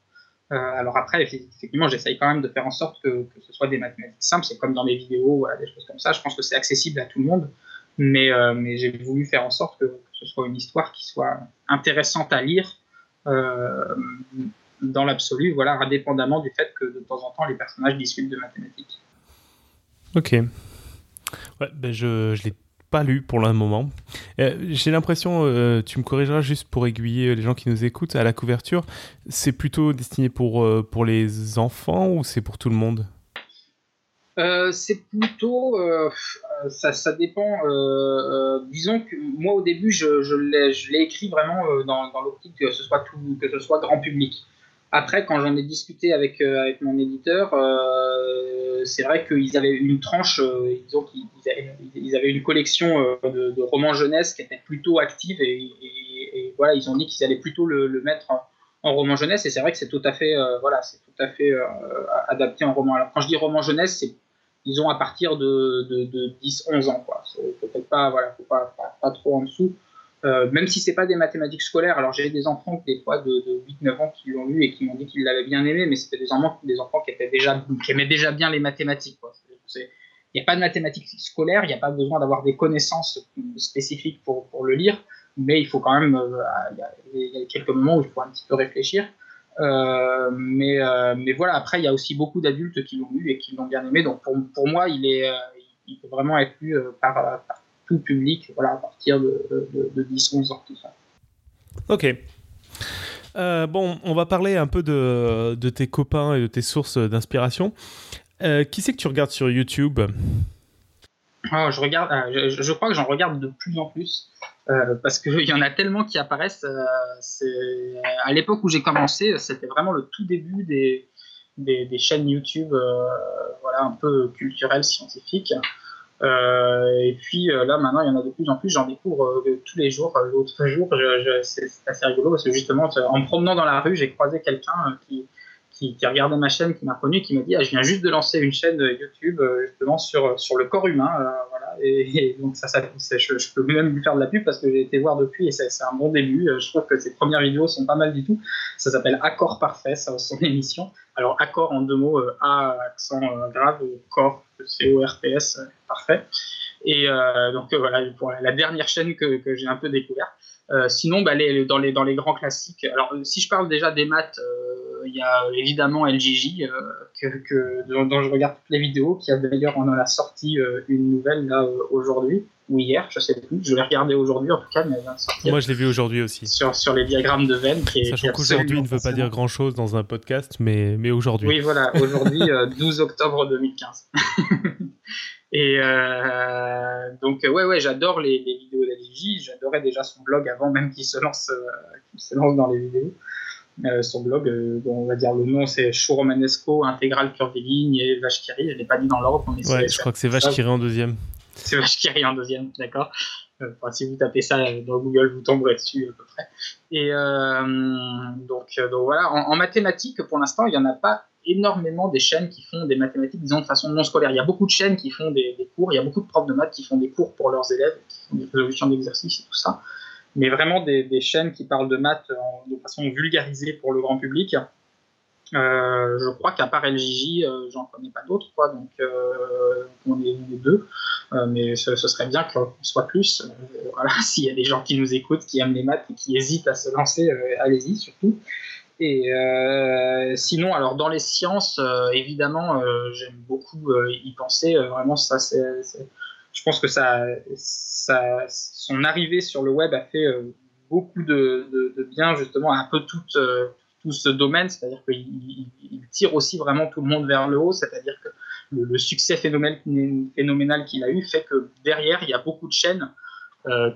Euh, alors après, effectivement, j'essaye quand même de faire en sorte que, ce soit des mathématiques simples. C'est comme dans mes vidéos, voilà, des choses comme ça. Je pense que c'est accessible à tout le monde, mais, euh, mais j'ai voulu faire en sorte que, ce soit une histoire qui soit intéressante à lire dans l'absolu, voilà, indépendamment du fait que de temps en temps les personnages discutent de mathématiques. Ok. Ouais, ben je ne l'ai pas lu pour le moment. Euh, j'ai l'impression, euh, tu me corrigeras juste pour aiguiller les gens qui nous écoutent, à la couverture, c'est plutôt destiné pour, euh, pour les enfants ou c'est pour tout le monde? C'est plutôt, ça, ça, dépend. disons que moi au début, je, je l'ai écrit vraiment dans, dans l'optique que que ce soit grand public. Après, quand j'en ai discuté avec, euh, avec mon éditeur, euh, c'est vrai qu'ils avaient une tranche, euh, ils avaient une collection de, romans jeunesse qui était plutôt active et, voilà, ils ont dit qu'ils allaient plutôt le, mettre en, roman jeunesse et c'est vrai que c'est tout à fait, voilà, c'est tout à fait adapté en roman. Alors quand je dis roman jeunesse, c'est disons à partir de, de, 10-11 ans, quoi. Peut-être pas, voilà, faut pas, pas, trop en dessous. Euh, même si c'est pas des mathématiques scolaires, alors j'ai des enfants des fois de, de 8-9 ans qui l'ont lu et qui m'ont dit qu'ils l'avaient bien aimé, mais c'était des enfants, qui, aimaient déjà bien les mathématiques. Il n'y a pas de mathématiques scolaires, il n'y a pas besoin d'avoir des connaissances spécifiques pour, le lire, mais il faut quand même, euh, il y, a quelques moments où il faut un petit peu réfléchir. Euh, mais, voilà, après, il y a aussi beaucoup d'adultes qui l'ont lu et qui l'ont bien aimé, donc pour, moi, il peut vraiment être lu par, par tout public, voilà, à partir de, de, 10-11 ans, tout ça. Ok. Euh, bon, on va parler un peu de, de, tes copains et de tes sources d'inspiration. Euh, qui c'est que tu regardes sur YouTube? Oh, je, regarde, euh, je, crois que j'en regarde de plus en plus. parce qu'il y en a tellement qui apparaissent. à l'époque où j'ai commencé, c'était vraiment le tout début des, des, des chaînes YouTube voilà, un peu culturelles, scientifiques. Euh, et puis euh, là, maintenant, il y en a de plus en plus. J'en découvre euh, tous les jours. L'autre jour, c'est assez rigolo parce que justement, en me promenant dans la rue, j'ai croisé quelqu'un qui, regardait ma chaîne, qui m'a connu, qui m'a dit ah, Je viens juste de lancer une chaîne YouTube justement sur, sur le corps humain. Et, donc, ça, ça je, je, peux même lui faire de la pub parce que j'ai été voir depuis et c'est un bon début. Je trouve que ses premières vidéos sont pas mal du tout. Ça s'appelle Accord Parfait, ça, son émission. Alors, accord en deux mots, A accent grave, corps C-O-R-P-S, parfait. Et euh, donc euh, voilà, pour la dernière chaîne que, que j'ai un peu découverte. Euh, sinon, bah, les, dans, les, dans les grands classiques, alors si je parle déjà des maths, il y a évidemment LGJ, que, que, dont, je regarde toutes les vidéos, qui a d'ailleurs, on en a sorti une nouvelle là aujourd'hui, ou hier, je sais plus, je l'ai regardé aujourd'hui en tout cas, mais elle. Moi je l'ai vu aujourd'hui aussi. Sur, sur les diagrammes de veine. Qui Sachant qu'aujourd'hui ne veut pas dire grand chose dans un podcast, mais, mais aujourd'hui. Oui, voilà, aujourd'hui, 12 octobre 2015. Et euh, donc, ouais, ouais, j'adore les, les, vidéos d'Aligi. J'adorais déjà son blog avant même qu'il se lance, euh, se lance dans les vidéos. Euh, son blog, euh, dont on va dire le nom, c'est Chou Romanesco, Intégral Curviligne et Vache. Je l'ai pas dit dans l'ordre. Mais ouais, je crois que c'est Vache Kiri en deuxième. C'est Vache Kiri en deuxième, d'accord. Enfin, si vous tapez ça dans Google, vous tomberez dessus à peu près. Et donc, donc voilà, en, en mathématiques, pour l'instant, il n'y en a pas énormément des chaînes qui font des mathématiques, disons, de façon non scolaire. Il y a beaucoup de chaînes qui font des, cours, il y a beaucoup de profs de maths qui font des cours pour leurs élèves, qui font des résolutions d'exercices et tout ça. Mais vraiment des, chaînes qui parlent de maths de façon vulgarisée pour le grand public. Euh, je crois qu'à part LJJ, euh, j'en connais pas d'autres, quoi. Donc, euh, on, est, deux. mais ce, serait bien qu'on soit plus. voilà, s'il y a des gens qui nous écoutent, qui aiment les maths et qui hésitent à se lancer, allez-y surtout. Et euh, sinon, alors dans les sciences, euh, évidemment, euh, j'aime beaucoup y penser. vraiment, ça, c'est, je pense que ça, ça, son arrivée sur le web a fait beaucoup de, de, bien justement à un peu tout, tout ce domaine. C'est-à-dire qu'il tire aussi vraiment tout le monde vers le haut. C'est-à-dire que le, succès phénoménal, phénoménal qu'il a eu fait que derrière, il y a beaucoup de chaînes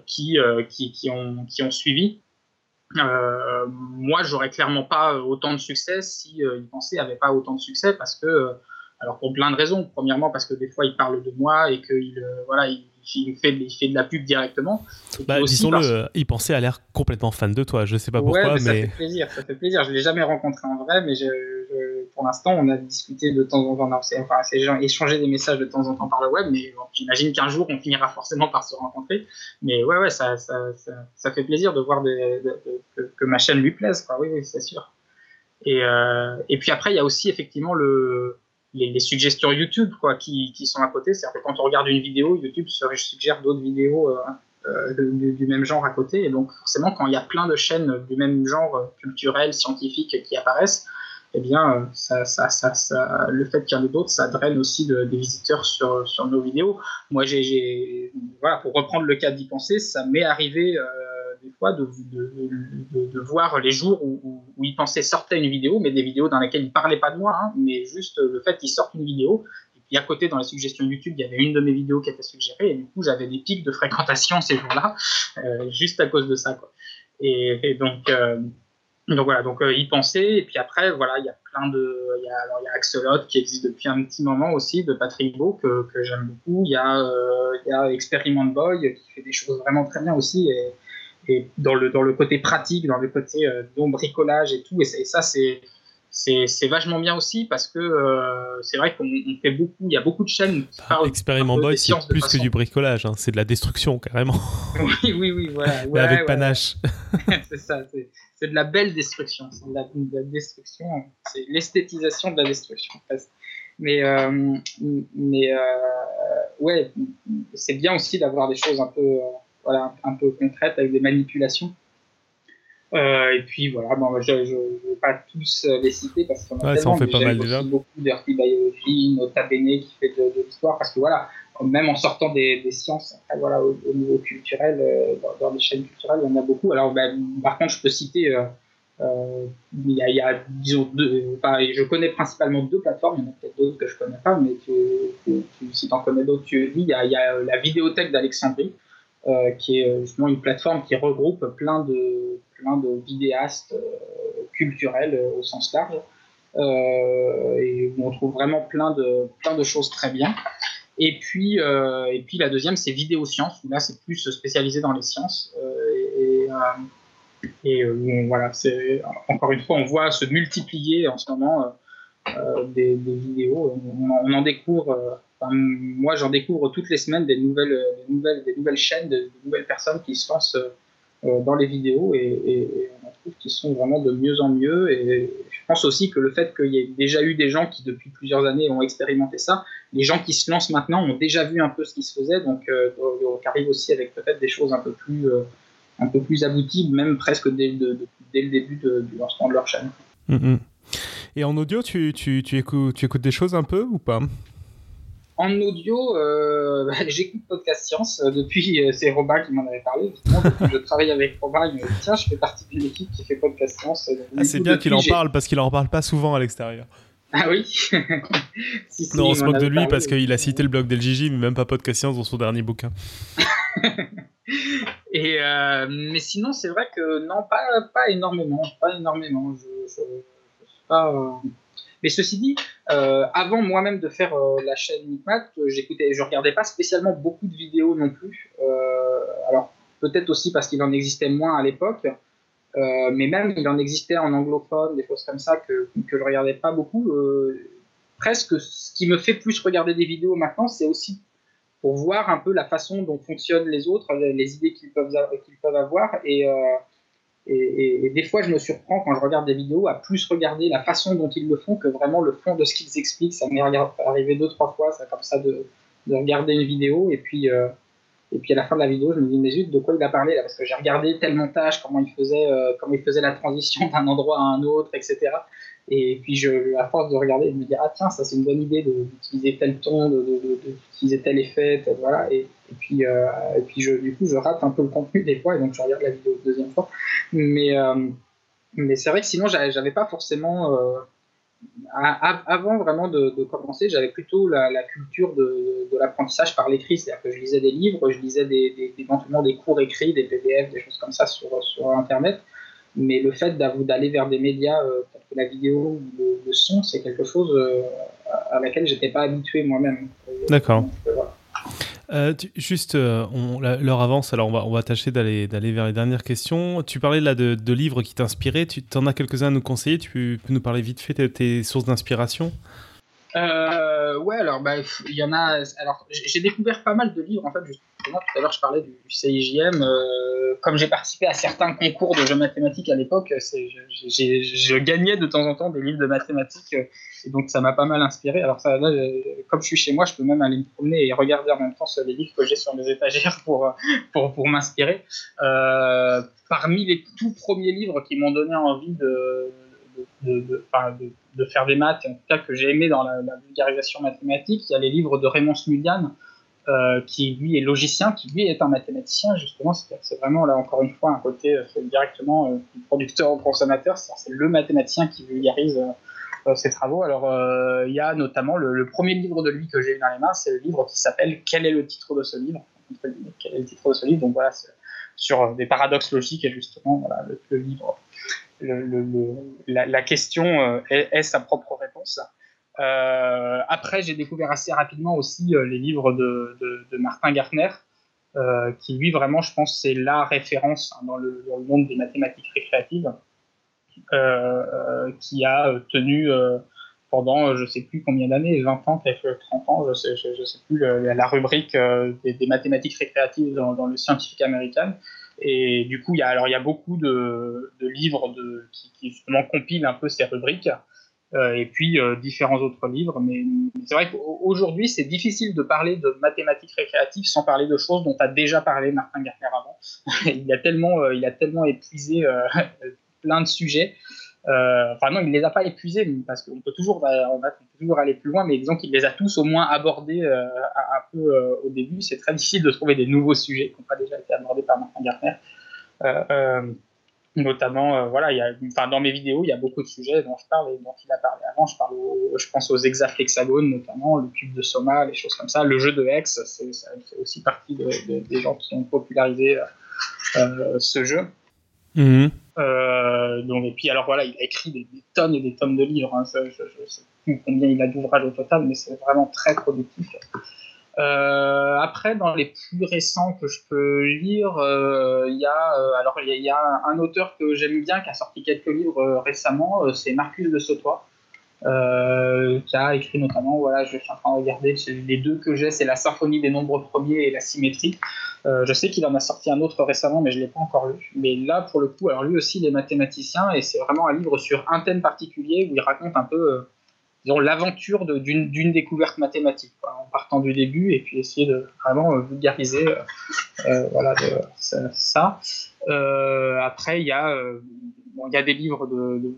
qui, qui, qui, ont, qui ont suivi. Euh, moi, j'aurais clairement pas autant de succès si euh, il pensait avait pas autant de succès parce que, euh, alors pour plein de raisons. Premièrement, parce que des fois, il parle de moi et qu'il voilà, il, il, fait, il fait de la pub directement. Bah, disons-le, il pensait à l'air complètement fan de toi. Je sais pas pourquoi, mais, ça fait plaisir. Ça fait plaisir. Je l'ai jamais rencontré en vrai, mais je, pour l'instant, on a discuté de temps en temps, ces gens échangé des messages de temps en temps par le web, mais j'imagine qu'un jour, on finira forcément par se rencontrer. Mais ouais, ouais, ça, ça, ça, fait plaisir de voir que, ma chaîne lui plaise. Oui, c'est sûr. Et, euh, et puis après, il y a aussi effectivement le, les, suggestions YouTube, quoi, qui, sont à côté. C'est-à-dire que quand on regarde une vidéo, YouTube suggère d'autres vidéos euh, euh, du, même genre à côté. Et donc, forcément, quand il y a plein de chaînes du même genre culturel, scientifique qui apparaissent, eh bien, euh, le fait qu'il y en ait d'autres, ça draine aussi des visiteurs sur, nos vidéos. Moi, pour reprendre le cas d'y penser, ça m'est arrivé euh, des fois de, voir les jours où, où, y pensaient sortait une vidéo, mais des vidéos dans lesquelles il parlait pas de moi, hein, mais juste le fait qu'il sorte une vidéo. Et puis à côté, dans la suggestion YouTube, il y avait une de mes vidéos qui était suggérée, et du coup, j'avais des pics de fréquentation ces jours-là, euh, juste à cause de ça. Et donc, donc voilà, donc euh, y penser. Et puis après, voilà, il y a plein de. Il y y a Axolot qui existe depuis un petit moment aussi, de Patrick Beau, que, que j'aime beaucoup. Il y, a, euh, y a Experiment Boy qui fait des choses vraiment très bien aussi. Et, et dans, le, dans le côté pratique, dans le côté euh, bricolage et tout. Et ça, c'est c'est vachement bien aussi parce que euh, c'est vrai qu'on fait beaucoup, il y a beaucoup de chaînes qui ah, parlent. Experiment Boy, c'est plus que du bricolage, hein, c'est de la destruction carrément. oui, oui, oui, voilà. Mais avec panache. c'est ça, c'est de la belle destruction, c'est de, la, destruction, c'est l'esthétisation de la destruction. Mais, euh, mais euh, ouais, c'est bien aussi d'avoir des choses un peu, voilà, un peu concrètes avec des manipulations. Euh, et puis voilà, bon, je ne vais pas tous euh, les citer parce qu'on a ouais, tellement, ça en fait pas mal déjà. beaucoup d'Earthy Biology, Nota Bene qui fait de, de l'histoire, parce que voilà, même en sortant des, des sciences, après, voilà, au, niveau culturel, euh, dans, dans, les chaînes culturelles, il y en a beaucoup. Alors, ben, par contre, je peux citer il, y a, disons, deux, je connais principalement deux plateformes, il y en a peut-être d'autres que je connais pas, mais si tu en connais d'autres, tu dis, il y a, il y a la vidéothèque d'Alexandrie, qui est justement une plateforme qui regroupe plein de, plein de vidéastes culturels au sens large. et on trouve vraiment plein de, plein de choses très bien. Et puis, euh, et puis la deuxième, c'est vidéosciences, où là, c'est plus spécialisé dans les sciences. Euh, et, euh, voilà, encore une fois, on voit se multiplier en ce moment des, vidéos. On, en découvre. Moi, j'en découvre toutes les semaines des nouvelles, des nouvelles, des nouvelles chaînes, de, nouvelles personnes qui se lancent dans les vidéos et, on trouve qu'ils sont vraiment de mieux en mieux. Et je pense aussi que le fait qu'il y ait déjà eu des gens qui, depuis plusieurs années, ont expérimenté ça, les gens qui se lancent maintenant ont déjà vu un peu ce qui se faisait, donc, euh, arrivent aussi avec peut-être des choses un peu plus, euh, un peu plus abouties, même presque dès, le début du lancement de leur chaîne. Mm-hmm. Et en audio, tu écoutes des choses un peu ou pas? En audio, euh, j'écoute Podcast Science depuis, c'est Robin qui m'en avait parlé. je travaille avec Robin, tiens, je fais partie d'une équipe qui fait Podcast Science. Ah, c'est bien qu'il en parle parce qu'il en parle pas souvent à l'extérieur. Ah oui? Non, on se moque de lui parce qu'il a cité le blog d'LGJ, mais même pas Podcast Science dans son dernier bouquin. Et euh, mais sinon, c'est vrai que non, pas, pas énormément. Pas énormément. Je, pas, euh, Mais ceci dit, euh, avant moi-même de faire la chaîne Micmac, j'écoutais, je regardais pas spécialement beaucoup de vidéos non plus. alors peut-être aussi parce qu'il en existait moins à l'époque. Euh, mais même, il en existait en anglophone, des choses comme ça que, que je regardais pas beaucoup. Euh, presque ce qui me fait plus regarder des vidéos maintenant, c'est aussi pour voir un peu la façon dont fonctionnent les autres, les, idées qu'ils peuvent, qu'ils peuvent avoir. Euh, et, des fois, je me surprends quand je regarde des vidéos à plus regarder la façon dont ils le font que vraiment le fond de ce qu'ils expliquent. Ça m'est arrivé deux, trois fois, ça, comme ça, de, de regarder une vidéo et puis et puis à la fin de la vidéo, je me dis, mais zut, de quoi il a parlé là? Parce que j'ai regardé tel montage, comment il faisait, euh, comment il faisait la transition d'un endroit à un autre, etc. Et puis je, à force de regarder, je me dis, ah tiens, ça c'est une bonne idée d'utiliser tel ton, d'utiliser tel effet, voilà. Et, puis, euh, et puis je, du coup, je rate un peu le contenu des fois, et donc je regarde la vidéo une deuxième fois. Mais, euh, mais c'est vrai que sinon, j'avais pas forcément avant vraiment de, commencer, j'avais plutôt la, culture de, l'apprentissage par l'écrit, c'est-à-dire que je lisais des livres, je lisais éventuellement des cours écrits, des PDF, des choses comme ça sur, sur Internet. Mais le fait d'aller vers des médias euh, tels que la vidéo ou le, son, c'est quelque chose euh, à laquelle j'étais pas habitué moi-même. D'accord. Euh, euh, juste, euh, l'heure avance, alors on va, on va tâcher d'aller vers les dernières questions. Tu parlais là de, de livres qui t'inspiraient. Tu en as quelques-uns à nous conseiller. Tu peux nous parler vite fait de tes sources d'inspiration? Euh, ouais, alors bah, il y en a. Alors j'ai découvert pas mal de livres en fait. Justement, tout à l'heure je parlais du, CIJM. Euh, comme j'ai participé à certains concours de jeux mathématiques à l'époque, je gagnais de temps en temps des livres de mathématiques euh, et donc ça m'a pas mal inspiré. Alors ça, là, comme je suis chez moi, je peux même aller me promener et regarder en même temps les livres que j'ai sur mes étagères pour pour, pour m'inspirer. Euh, parmi les tout premiers livres qui m'ont donné envie de de, faire des maths, en tout cas que j'ai aimé dans la, vulgarisation mathématique. Il y a les livres de Raymond Smulian, euh, qui lui est logicien, qui lui est un mathématicien, justement. C'est vraiment là encore une fois un côté euh, directement euh, du producteur au consommateur, c'est le mathématicien qui vulgarise ses travaux. Alors il y a notamment le, premier livre de lui que j'ai eu dans les mains, c'est le livre qui s'appelle Quel est le titre de ce livre? Quel est le titre de ce livre? Donc voilà, sur des paradoxes logiques et justement voilà, le livre la, question euh, est, sa propre réponse. Euh, après, j'ai découvert assez rapidement aussi euh, les livres de, Martin Gartner, qui lui vraiment, je pense, c'est la référence hein, dans, le, monde des mathématiques récréatives, qui a tenu pendant je sais plus combien d'années, 20 ans, 30 ans, je je, sais plus, la rubrique des, mathématiques récréatives dans, dans, le scientifique américain. Et du coup, il y a, alors, il y a beaucoup de, de livres de, qui, qui, justement compilent un peu ces rubriques. Euh, et puis euh, différents autres livres. Mais, c'est vrai qu'aujourd'hui, c'est difficile de parler de mathématiques récréatives sans parler de choses dont a déjà parlé Martin Gartner avant. il, a tellement, euh, il a tellement épuisé plein de sujets euh, enfin non, il les a pas épuisés parce qu'on peut toujours, on peut toujours aller plus loin, mais disons qu'il les a tous au moins abordés euh, un peu euh, au début. C'est très difficile de trouver des nouveaux sujets qui n'ont pas déjà été abordés par Martin. Notamment, euh, voilà, a, enfin, dans mes vidéos, il y a beaucoup de sujets dont je parle et dont il a parlé avant. Je, parle je pense aux hexaflexagones, notamment, le cube de Soma, les choses comme ça. Le jeu de Hex, c'est, aussi partie des gens qui ont popularisé ce jeu. Mhm. Euh, donc, et puis, alors voilà, il a écrit des, tonnes et des tonnes de livres. Hein. je ne sais plus combien il a d'ouvrages au total, mais c'est vraiment très productif. Euh, après, dans les plus récents que je peux lire, euh, il y a y, a un auteur que j'aime bien qui a sorti quelques livres récemment, c'est Marcus de Sautois, qui a écrit notamment, voilà, je suis en train de regarder, les deux que j'ai, c'est la symphonie des nombres premiers et la symétrie. je sais qu'il en a sorti un autre récemment, mais je l'ai pas encore lu. Mais là, pour le coup, alors lui aussi, il est mathématicien et c'est vraiment un livre sur un thème particulier où il raconte un peu l'aventure d'une découverte mathématique, en partant du début et puis essayer de vraiment euh, vulgariser euh, euh, voilà, ça. après, il y, a, bon, y a des livres de,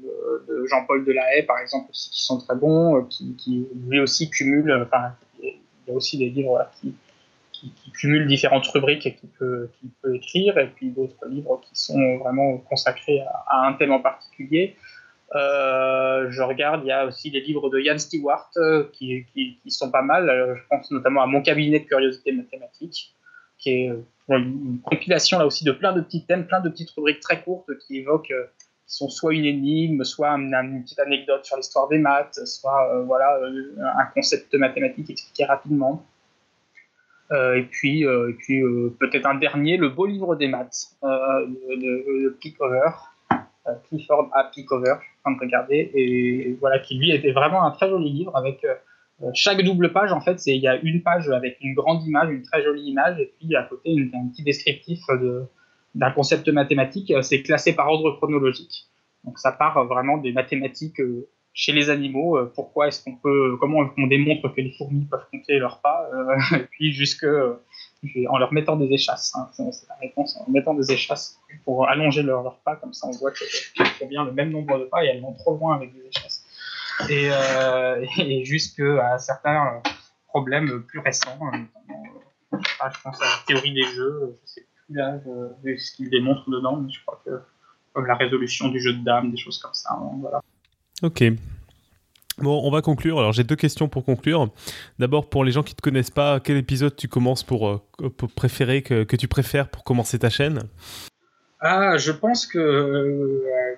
Jean-Paul Delahaye, par exemple, aussi, qui sont très bons, qui, lui aussi cumulent, enfin, il y a aussi des livres qui, cumulent différentes rubriques qu'il peut, peut, écrire, et puis d'autres livres qui sont vraiment consacrés à, un thème en particulier. Euh, je regarde, il y a aussi des livres de Ian Stewart euh, qui, qui, sont pas mal. Euh, je pense notamment à Mon cabinet de curiosité mathématique, qui est une compilation là aussi de plein de petits thèmes, plein de petites rubriques très courtes qui évoquent, qui sont soit une énigme, soit une, petite anecdote sur l'histoire des maths, soit voilà un concept mathématique expliqué rapidement. et puis, et puis peut-être un dernier, le beau livre des maths de, de, de Pickover, euh, Clifford Happy Cover, je suis en train de regarder, et voilà, qui lui était vraiment un très joli livre avec euh, euh, chaque double page, en fait, il y a une page avec une grande image, une très jolie image, et puis à côté un petit descriptif d'un concept mathématique. C'est classé par ordre chronologique. Donc ça part vraiment des mathématiques chez les animaux. pourquoi est-ce qu'on peut, comment on démontre que les fourmis peuvent compter leurs pas, et puis jusque en leur mettant des échasses. Hein. C'est la réponse, en mettant des échasses pour allonger leur, pas, comme ça on voit qu'elles font bien le même nombre de pas et elles vont trop loin avec des échasses. Et, euh, et jusqu'à certains problèmes plus récents, hein, euh, je pense à la théorie des jeux, je sais plus là ce qu'ils démontrent dedans, mais je crois que comme la résolution du jeu de dames, des choses comme ça. Hein, voilà. Ok, Bon, on va conclure. Alors j'ai deux questions pour conclure. D'abord, pour les gens qui ne te connaissent pas, quel épisode tu commences pour, euh, préférer que, tu préfères pour commencer ta chaîne? Ah, je pense que euh,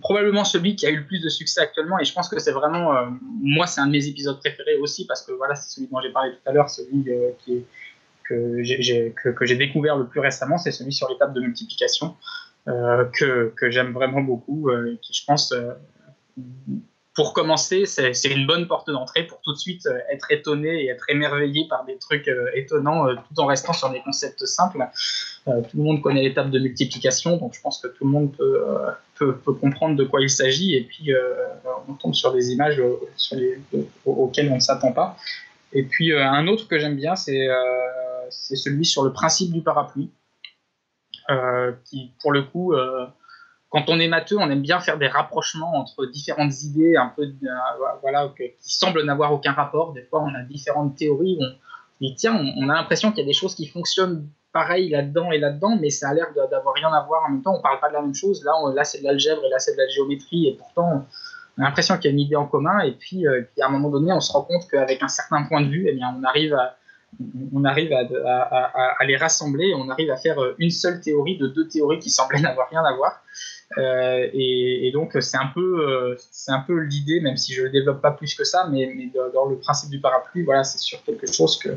probablement celui qui a eu le plus de succès actuellement, et je pense que c'est vraiment, euh, moi, c'est un de mes épisodes préférés aussi parce que voilà, c'est celui dont j'ai parlé tout à l'heure, celui qui que j'ai découvert le plus récemment, c'est celui sur l'étape de multiplication que, que j'aime vraiment beaucoup, et qui je pense pour commencer, c'est une bonne porte d'entrée pour tout de suite euh, être étonné et être émerveillé par des trucs euh, étonnants euh, tout en restant sur des concepts simples. tout le monde connaît l'étape de multiplication, donc je pense que tout le monde peut, comprendre de quoi il s'agit et puis on tombe sur des images auxquelles on ne s'attend pas. Et puis un autre que j'aime bien, c'est celui sur le principe du parapluie, qui pour le coup quand on est matheux, on aime bien faire des rapprochements entre différentes idées, un peu, euh, voilà, qui semblent n'avoir aucun rapport. Des fois, on a différentes théories. On, dit tiens, on, a l'impression qu'il y a des choses qui fonctionnent pareil là-dedans et là-dedans, mais ça a l'air d'avoir rien à voir en même temps. On parle pas de la même chose. Là, là, c'est de l'algèbre et là, c'est de la géométrie, et pourtant, on a l'impression qu'il y a une idée en commun. Et puis, euh, à un moment donné, on se rend compte qu'avec un certain point de vue, eh bien, on arrive à on arrive à, à, les rassembler, on arrive à faire une seule théorie de deux théories qui semblaient n'avoir rien à voir. Euh, et, donc c'est un peu, euh, c'est un peu l'idée, même si je le développe pas plus que ça, mais, mais dans le principe du parapluie, voilà, c'est sur quelque chose que,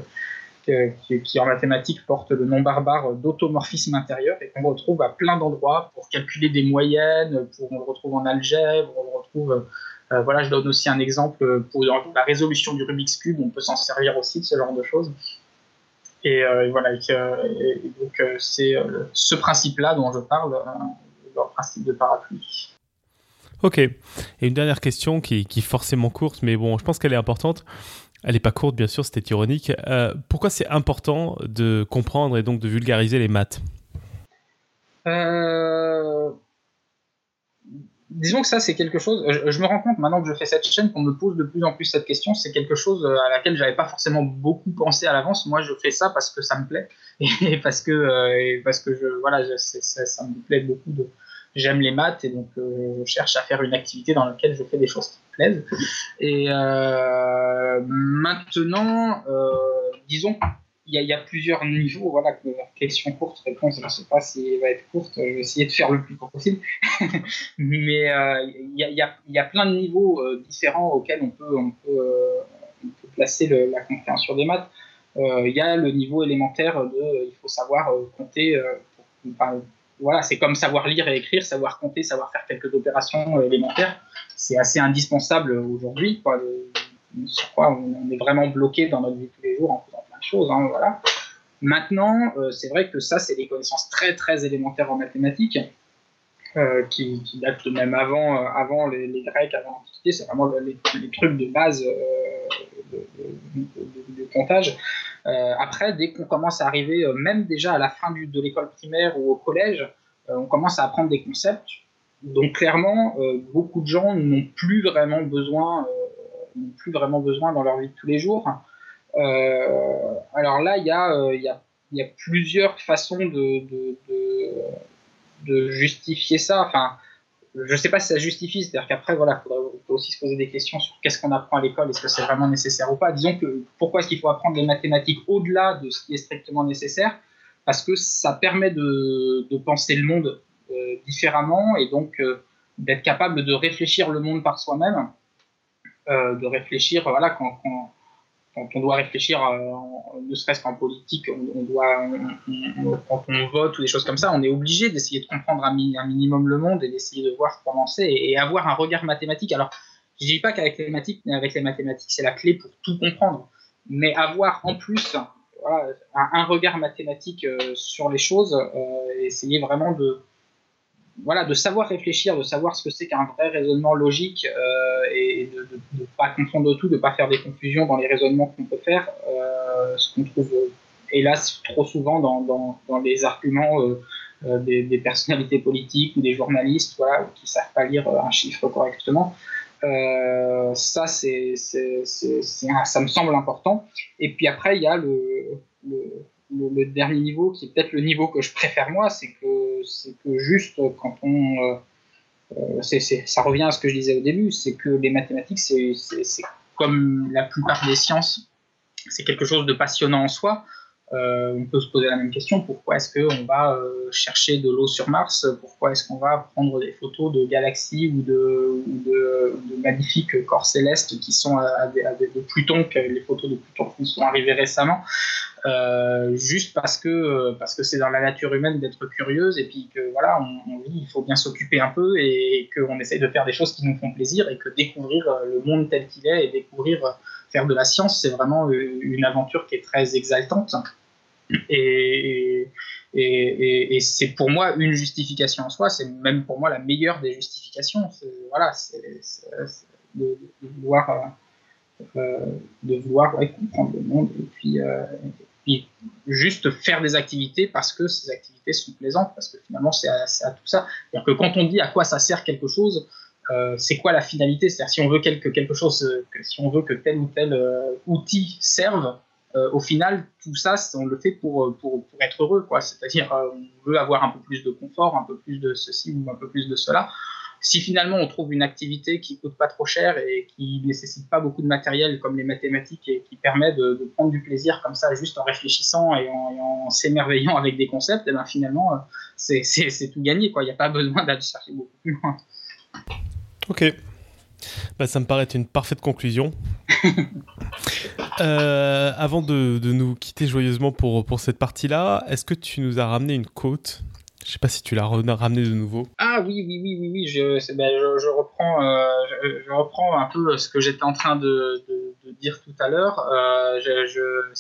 qui, en mathématiques porte le nom barbare d'automorphisme intérieur et qu'on retrouve à plein d'endroits pour calculer des moyennes, pour, on le retrouve en algèbre, on le retrouve. Euh, voilà, je donne aussi un exemple pour la résolution du Rubik's cube, on peut s'en servir aussi de ce genre de choses. Et, voilà, et, donc c'est ce principe-là dont je parle principe de parapluie. Ok. Et une dernière question qui, qui est forcément courte, mais bon, je pense qu'elle est importante. Elle n'est pas courte, bien sûr, c'était ironique. Euh, pourquoi c'est important de comprendre et donc de vulgariser les maths? Euh, Disons que ça, c'est quelque chose. Je, me rends compte maintenant que je fais cette chaîne qu'on me pose de plus en plus cette question. C'est quelque chose à laquelle j'avais pas forcément beaucoup pensé à l'avance. Moi, je fais ça parce que ça me plaît et parce que, euh, parce que je, voilà, ça, me plaît beaucoup j'aime les maths et donc je cherche à faire une activité dans laquelle je fais des choses Et maintenant, disons il y, a plusieurs niveaux. Voilà, question courte, réponse, je ne sais pas si elle va être courte, je vais essayer de faire le plus court possible. Mais euh, il y, a, plein de niveaux euh, différents auxquels on peut, euh, placer la compréhension des maths. Il y a le niveau élémentaire de il faut savoir compter. voilà, c'est comme savoir lire et écrire, savoir compter, savoir faire quelques opérations élémentaires. C'est assez indispensable aujourd'hui. On est vraiment bloqué dans notre vie de tous les jours en faisant chose. Hein, voilà. Maintenant, euh, c'est vrai que ça, c'est des connaissances très très élémentaires en mathématiques, euh, qui, datent même avant, euh, avant les, Grecs, avant l'Antiquité. C'est vraiment les, trucs de base de, comptage. après, dès qu'on commence à arriver, même déjà à la fin de l'école primaire ou au collège, on commence à apprendre des concepts. Donc clairement, beaucoup de gens n'ont plus vraiment besoin, n'ont plus vraiment besoin dans leur vie de tous les jours euh, alors là, il y, a, plusieurs façons de, justifier ça. Enfin, je ne sais pas si ça justifie, c'est-à-dire qu'après, voilà, il faut aussi se poser des questions sur qu'est-ce qu'on apprend à l'école, est-ce que c'est vraiment nécessaire ou pas. Disons que pourquoi est-ce qu'il faut apprendre les mathématiques au-delà de ce qui est strictement nécessaire? Parce que ça permet de, penser le monde euh, différemment et donc euh, d'être capable de réfléchir le monde par soi-même, euh, de réfléchir, voilà, quand, quand on doit réfléchir, euh, ne serait-ce qu'en politique, on, doit, quand on vote ou des choses comme ça, on est obligé d'essayer de comprendre un, minimum le monde et d'essayer de voir comment c'est et, avoir un regard mathématique. Alors, je dis pas qu'avec les mathématiques, avec les mathématiques, c'est la clé pour tout comprendre, mais avoir en plus un, regard mathématique euh, sur les choses, euh, essayer vraiment de, voilà, de savoir réfléchir, de savoir ce que c'est qu'un vrai raisonnement logique euh, et de ne pas confondre tout, de ne pas faire des confusions dans les raisonnements qu'on peut faire, euh, ce qu'on trouve hélas trop souvent dans, dans, dans les arguments euh, des, des, personnalités politiques ou des journalistes voilà, qui ne savent pas lire un chiffre correctement. ça, c'est, ça me semble important. Et puis après, il y a le, le le, dernier niveau, qui est peut-être le niveau que je préfère moi, c'est c'est que juste quand on. Euh, euh ça revient à ce que je disais au début, c'est que les mathématiques, c'est comme la plupart des sciences, c'est quelque chose de passionnant en soi. Euh, on peut se poser la même question. Pourquoi est-ce qu'on va euh, chercher de l'eau sur Mars? Pourquoi est-ce qu'on va prendre des photos de galaxies ou de, de, magnifiques corps célestes qui sont à, de Pluton, que les photos de Pluton qui sont arrivées récemment? Euh, Juste parce que parce que c'est dans la nature humaine d'être curieuse et puis que voilà, on, on il faut bien s'occuper un peu et, et qu'on essaye de faire des choses qui nous font plaisir et que découvrir le monde tel qu'il est et découvrir faire de la science, c'est vraiment une aventure qui est très exaltante. Et, c'est pour moi une justification en soi, c'est même pour moi la meilleure des justifications. Voilà, c'est de, vouloir, euh, de vouloir comprendre le monde et puis, euh, juste faire des activités parce que ces activités sont plaisantes, parce que finalement c'est à, tout ça. C'est-à-dire que quand on dit à quoi ça sert quelque chose, euh, c'est quoi la finalité? C'est-à-dire si on veut quelque, quelque chose, que, si on veut que tel ou tel outil serve, euh, au final, tout ça, on le fait pour, euh, pour, pour être heureux. C'est-à-dire, euh, on veut avoir un peu plus de confort, un peu plus de ceci ou un peu plus de cela. Si finalement on trouve une activité qui coûte pas trop cher et qui nécessite pas beaucoup de matériel comme les mathématiques et qui permet de, prendre du plaisir comme ça juste en réfléchissant et en, s'émerveillant avec des concepts, eh ben finalement c'est tout gagné quoi. Il n'y a pas besoin d'aller chercher beaucoup plus loin. Ok, bah, ça me paraît être une parfaite conclusion. Euh, avant de, nous quitter joyeusement pour, pour cette partie-là, est-ce que tu nous as ramené une côte? Je sais pas si tu l'as ramené de nouveau. Ah oui, oui, oui, oui, oui. Je, ben, je, reprends, euh, je, reprends un peu ce que j'étais en train de, de, dire tout à l'heure. Euh, je,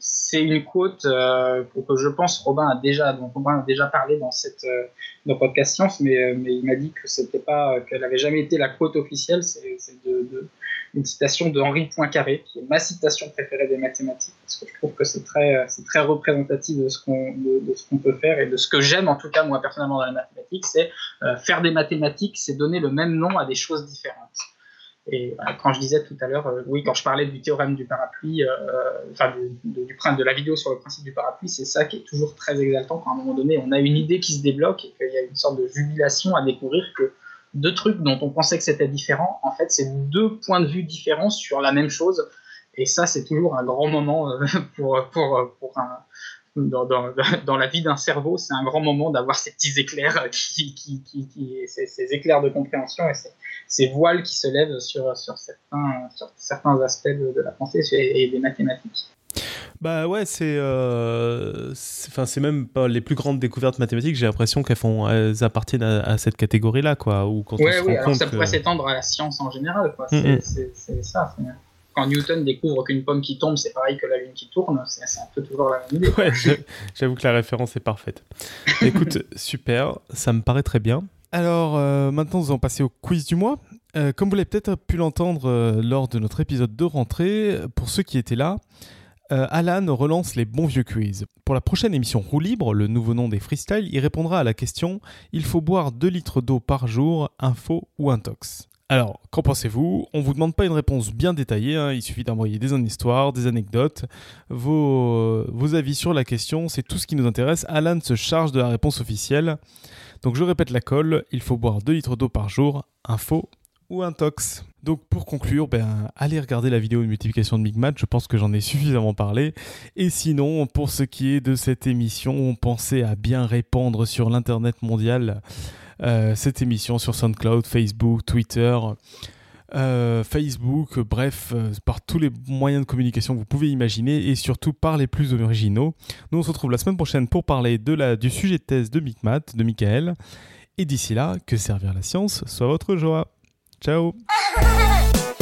c'est une quote euh, que je pense Robin a déjà, dont Robin a déjà parlé dans cette euh, dans podcast science, mais, euh, mais il m'a dit que c'était pas, qu'elle n'avait jamais été la quote officielle. C'est de, une citation de Henri Poincaré, qui est ma citation préférée des mathématiques, parce que je trouve que c'est très, c'est très représentatif de ce qu'on de, ce qu'on peut faire et de ce que j'aime en tout cas moi personnellement dans les mathématiques, c'est faire des mathématiques, c'est donner le même nom à des choses différentes. Et quand je disais tout à l'heure, oui, quand je parlais du théorème du parapluie, enfin du, du, de la vidéo sur le principe du parapluie, c'est ça qui est toujours très exaltant quand à un moment donné on a une idée qui se débloque et qu'il y a une sorte de jubilation à découvrir que deux trucs dont on pensait que c'était différent, en fait, c'est deux points de vue différents sur la même chose. Et ça, c'est toujours un grand moment euh, pour, pour, pour un, dans, dans, dans, la vie d'un cerveau, c'est un grand moment d'avoir ces petits éclairs, qui, qui, qui, ces, ces, éclairs de compréhension et ces, ces, voiles qui se lèvent sur, sur, certains, sur certains aspects de, de la pensée et des mathématiques. Bah ouais, c'est euh, enfin c'est même pas les plus grandes découvertes mathématiques. J'ai l'impression qu'elles font, elles appartiennent à, cette catégorie-là, quoi. Ou quand ouais, oui, alors ça pourrait s'étendre à la science en général, quoi. Mm, mm. C'est ça. Quand Newton découvre qu'une pomme qui tombe, c'est pareil que la lune qui tourne, c'est un peu toujours la même idée. Ouais, j'avoue que la référence est parfaite. Écoute, super, ça me paraît très bien. Alors euh, maintenant, nous allons passer au quiz du mois. Euh, comme vous l'avez peut-être pu l'entendre lors de notre épisode de rentrée, pour ceux qui étaient là, euh, Alan relance les bons vieux quiz. Pour la prochaine émission Roue Libre, le nouveau nom des freestyles, il répondra à la question Il faut boire 2 litres d'eau par jour, un faux ou un tox? Alors, qu'en pensez-vous? On vous demande pas une réponse bien détaillée, hein. il suffit d'envoyer des histoires, des anecdotes, vos, avis sur la question, c'est tout ce qui nous intéresse. Alan se charge de la réponse officielle. Donc je répète la colle, il faut boire 2 litres d'eau par jour, un faux ou un tox. Donc pour conclure, ben, allez regarder la vidéo de multiplication de Migmat, je pense que j'en ai suffisamment parlé. Et sinon, pour ce qui est de cette émission, pensez à bien répandre sur l'internet mondial cette émission sur SoundCloud, Facebook, Twitter. Euh, Facebook, bref, euh, par tous les moyens de communication que vous pouvez imaginer et surtout par les plus originaux. Nous on se retrouve la semaine prochaine pour parler de la, du sujet de thèse de Micmat, de Michael. Et d'ici là, que servir la science soit votre joie. Ciao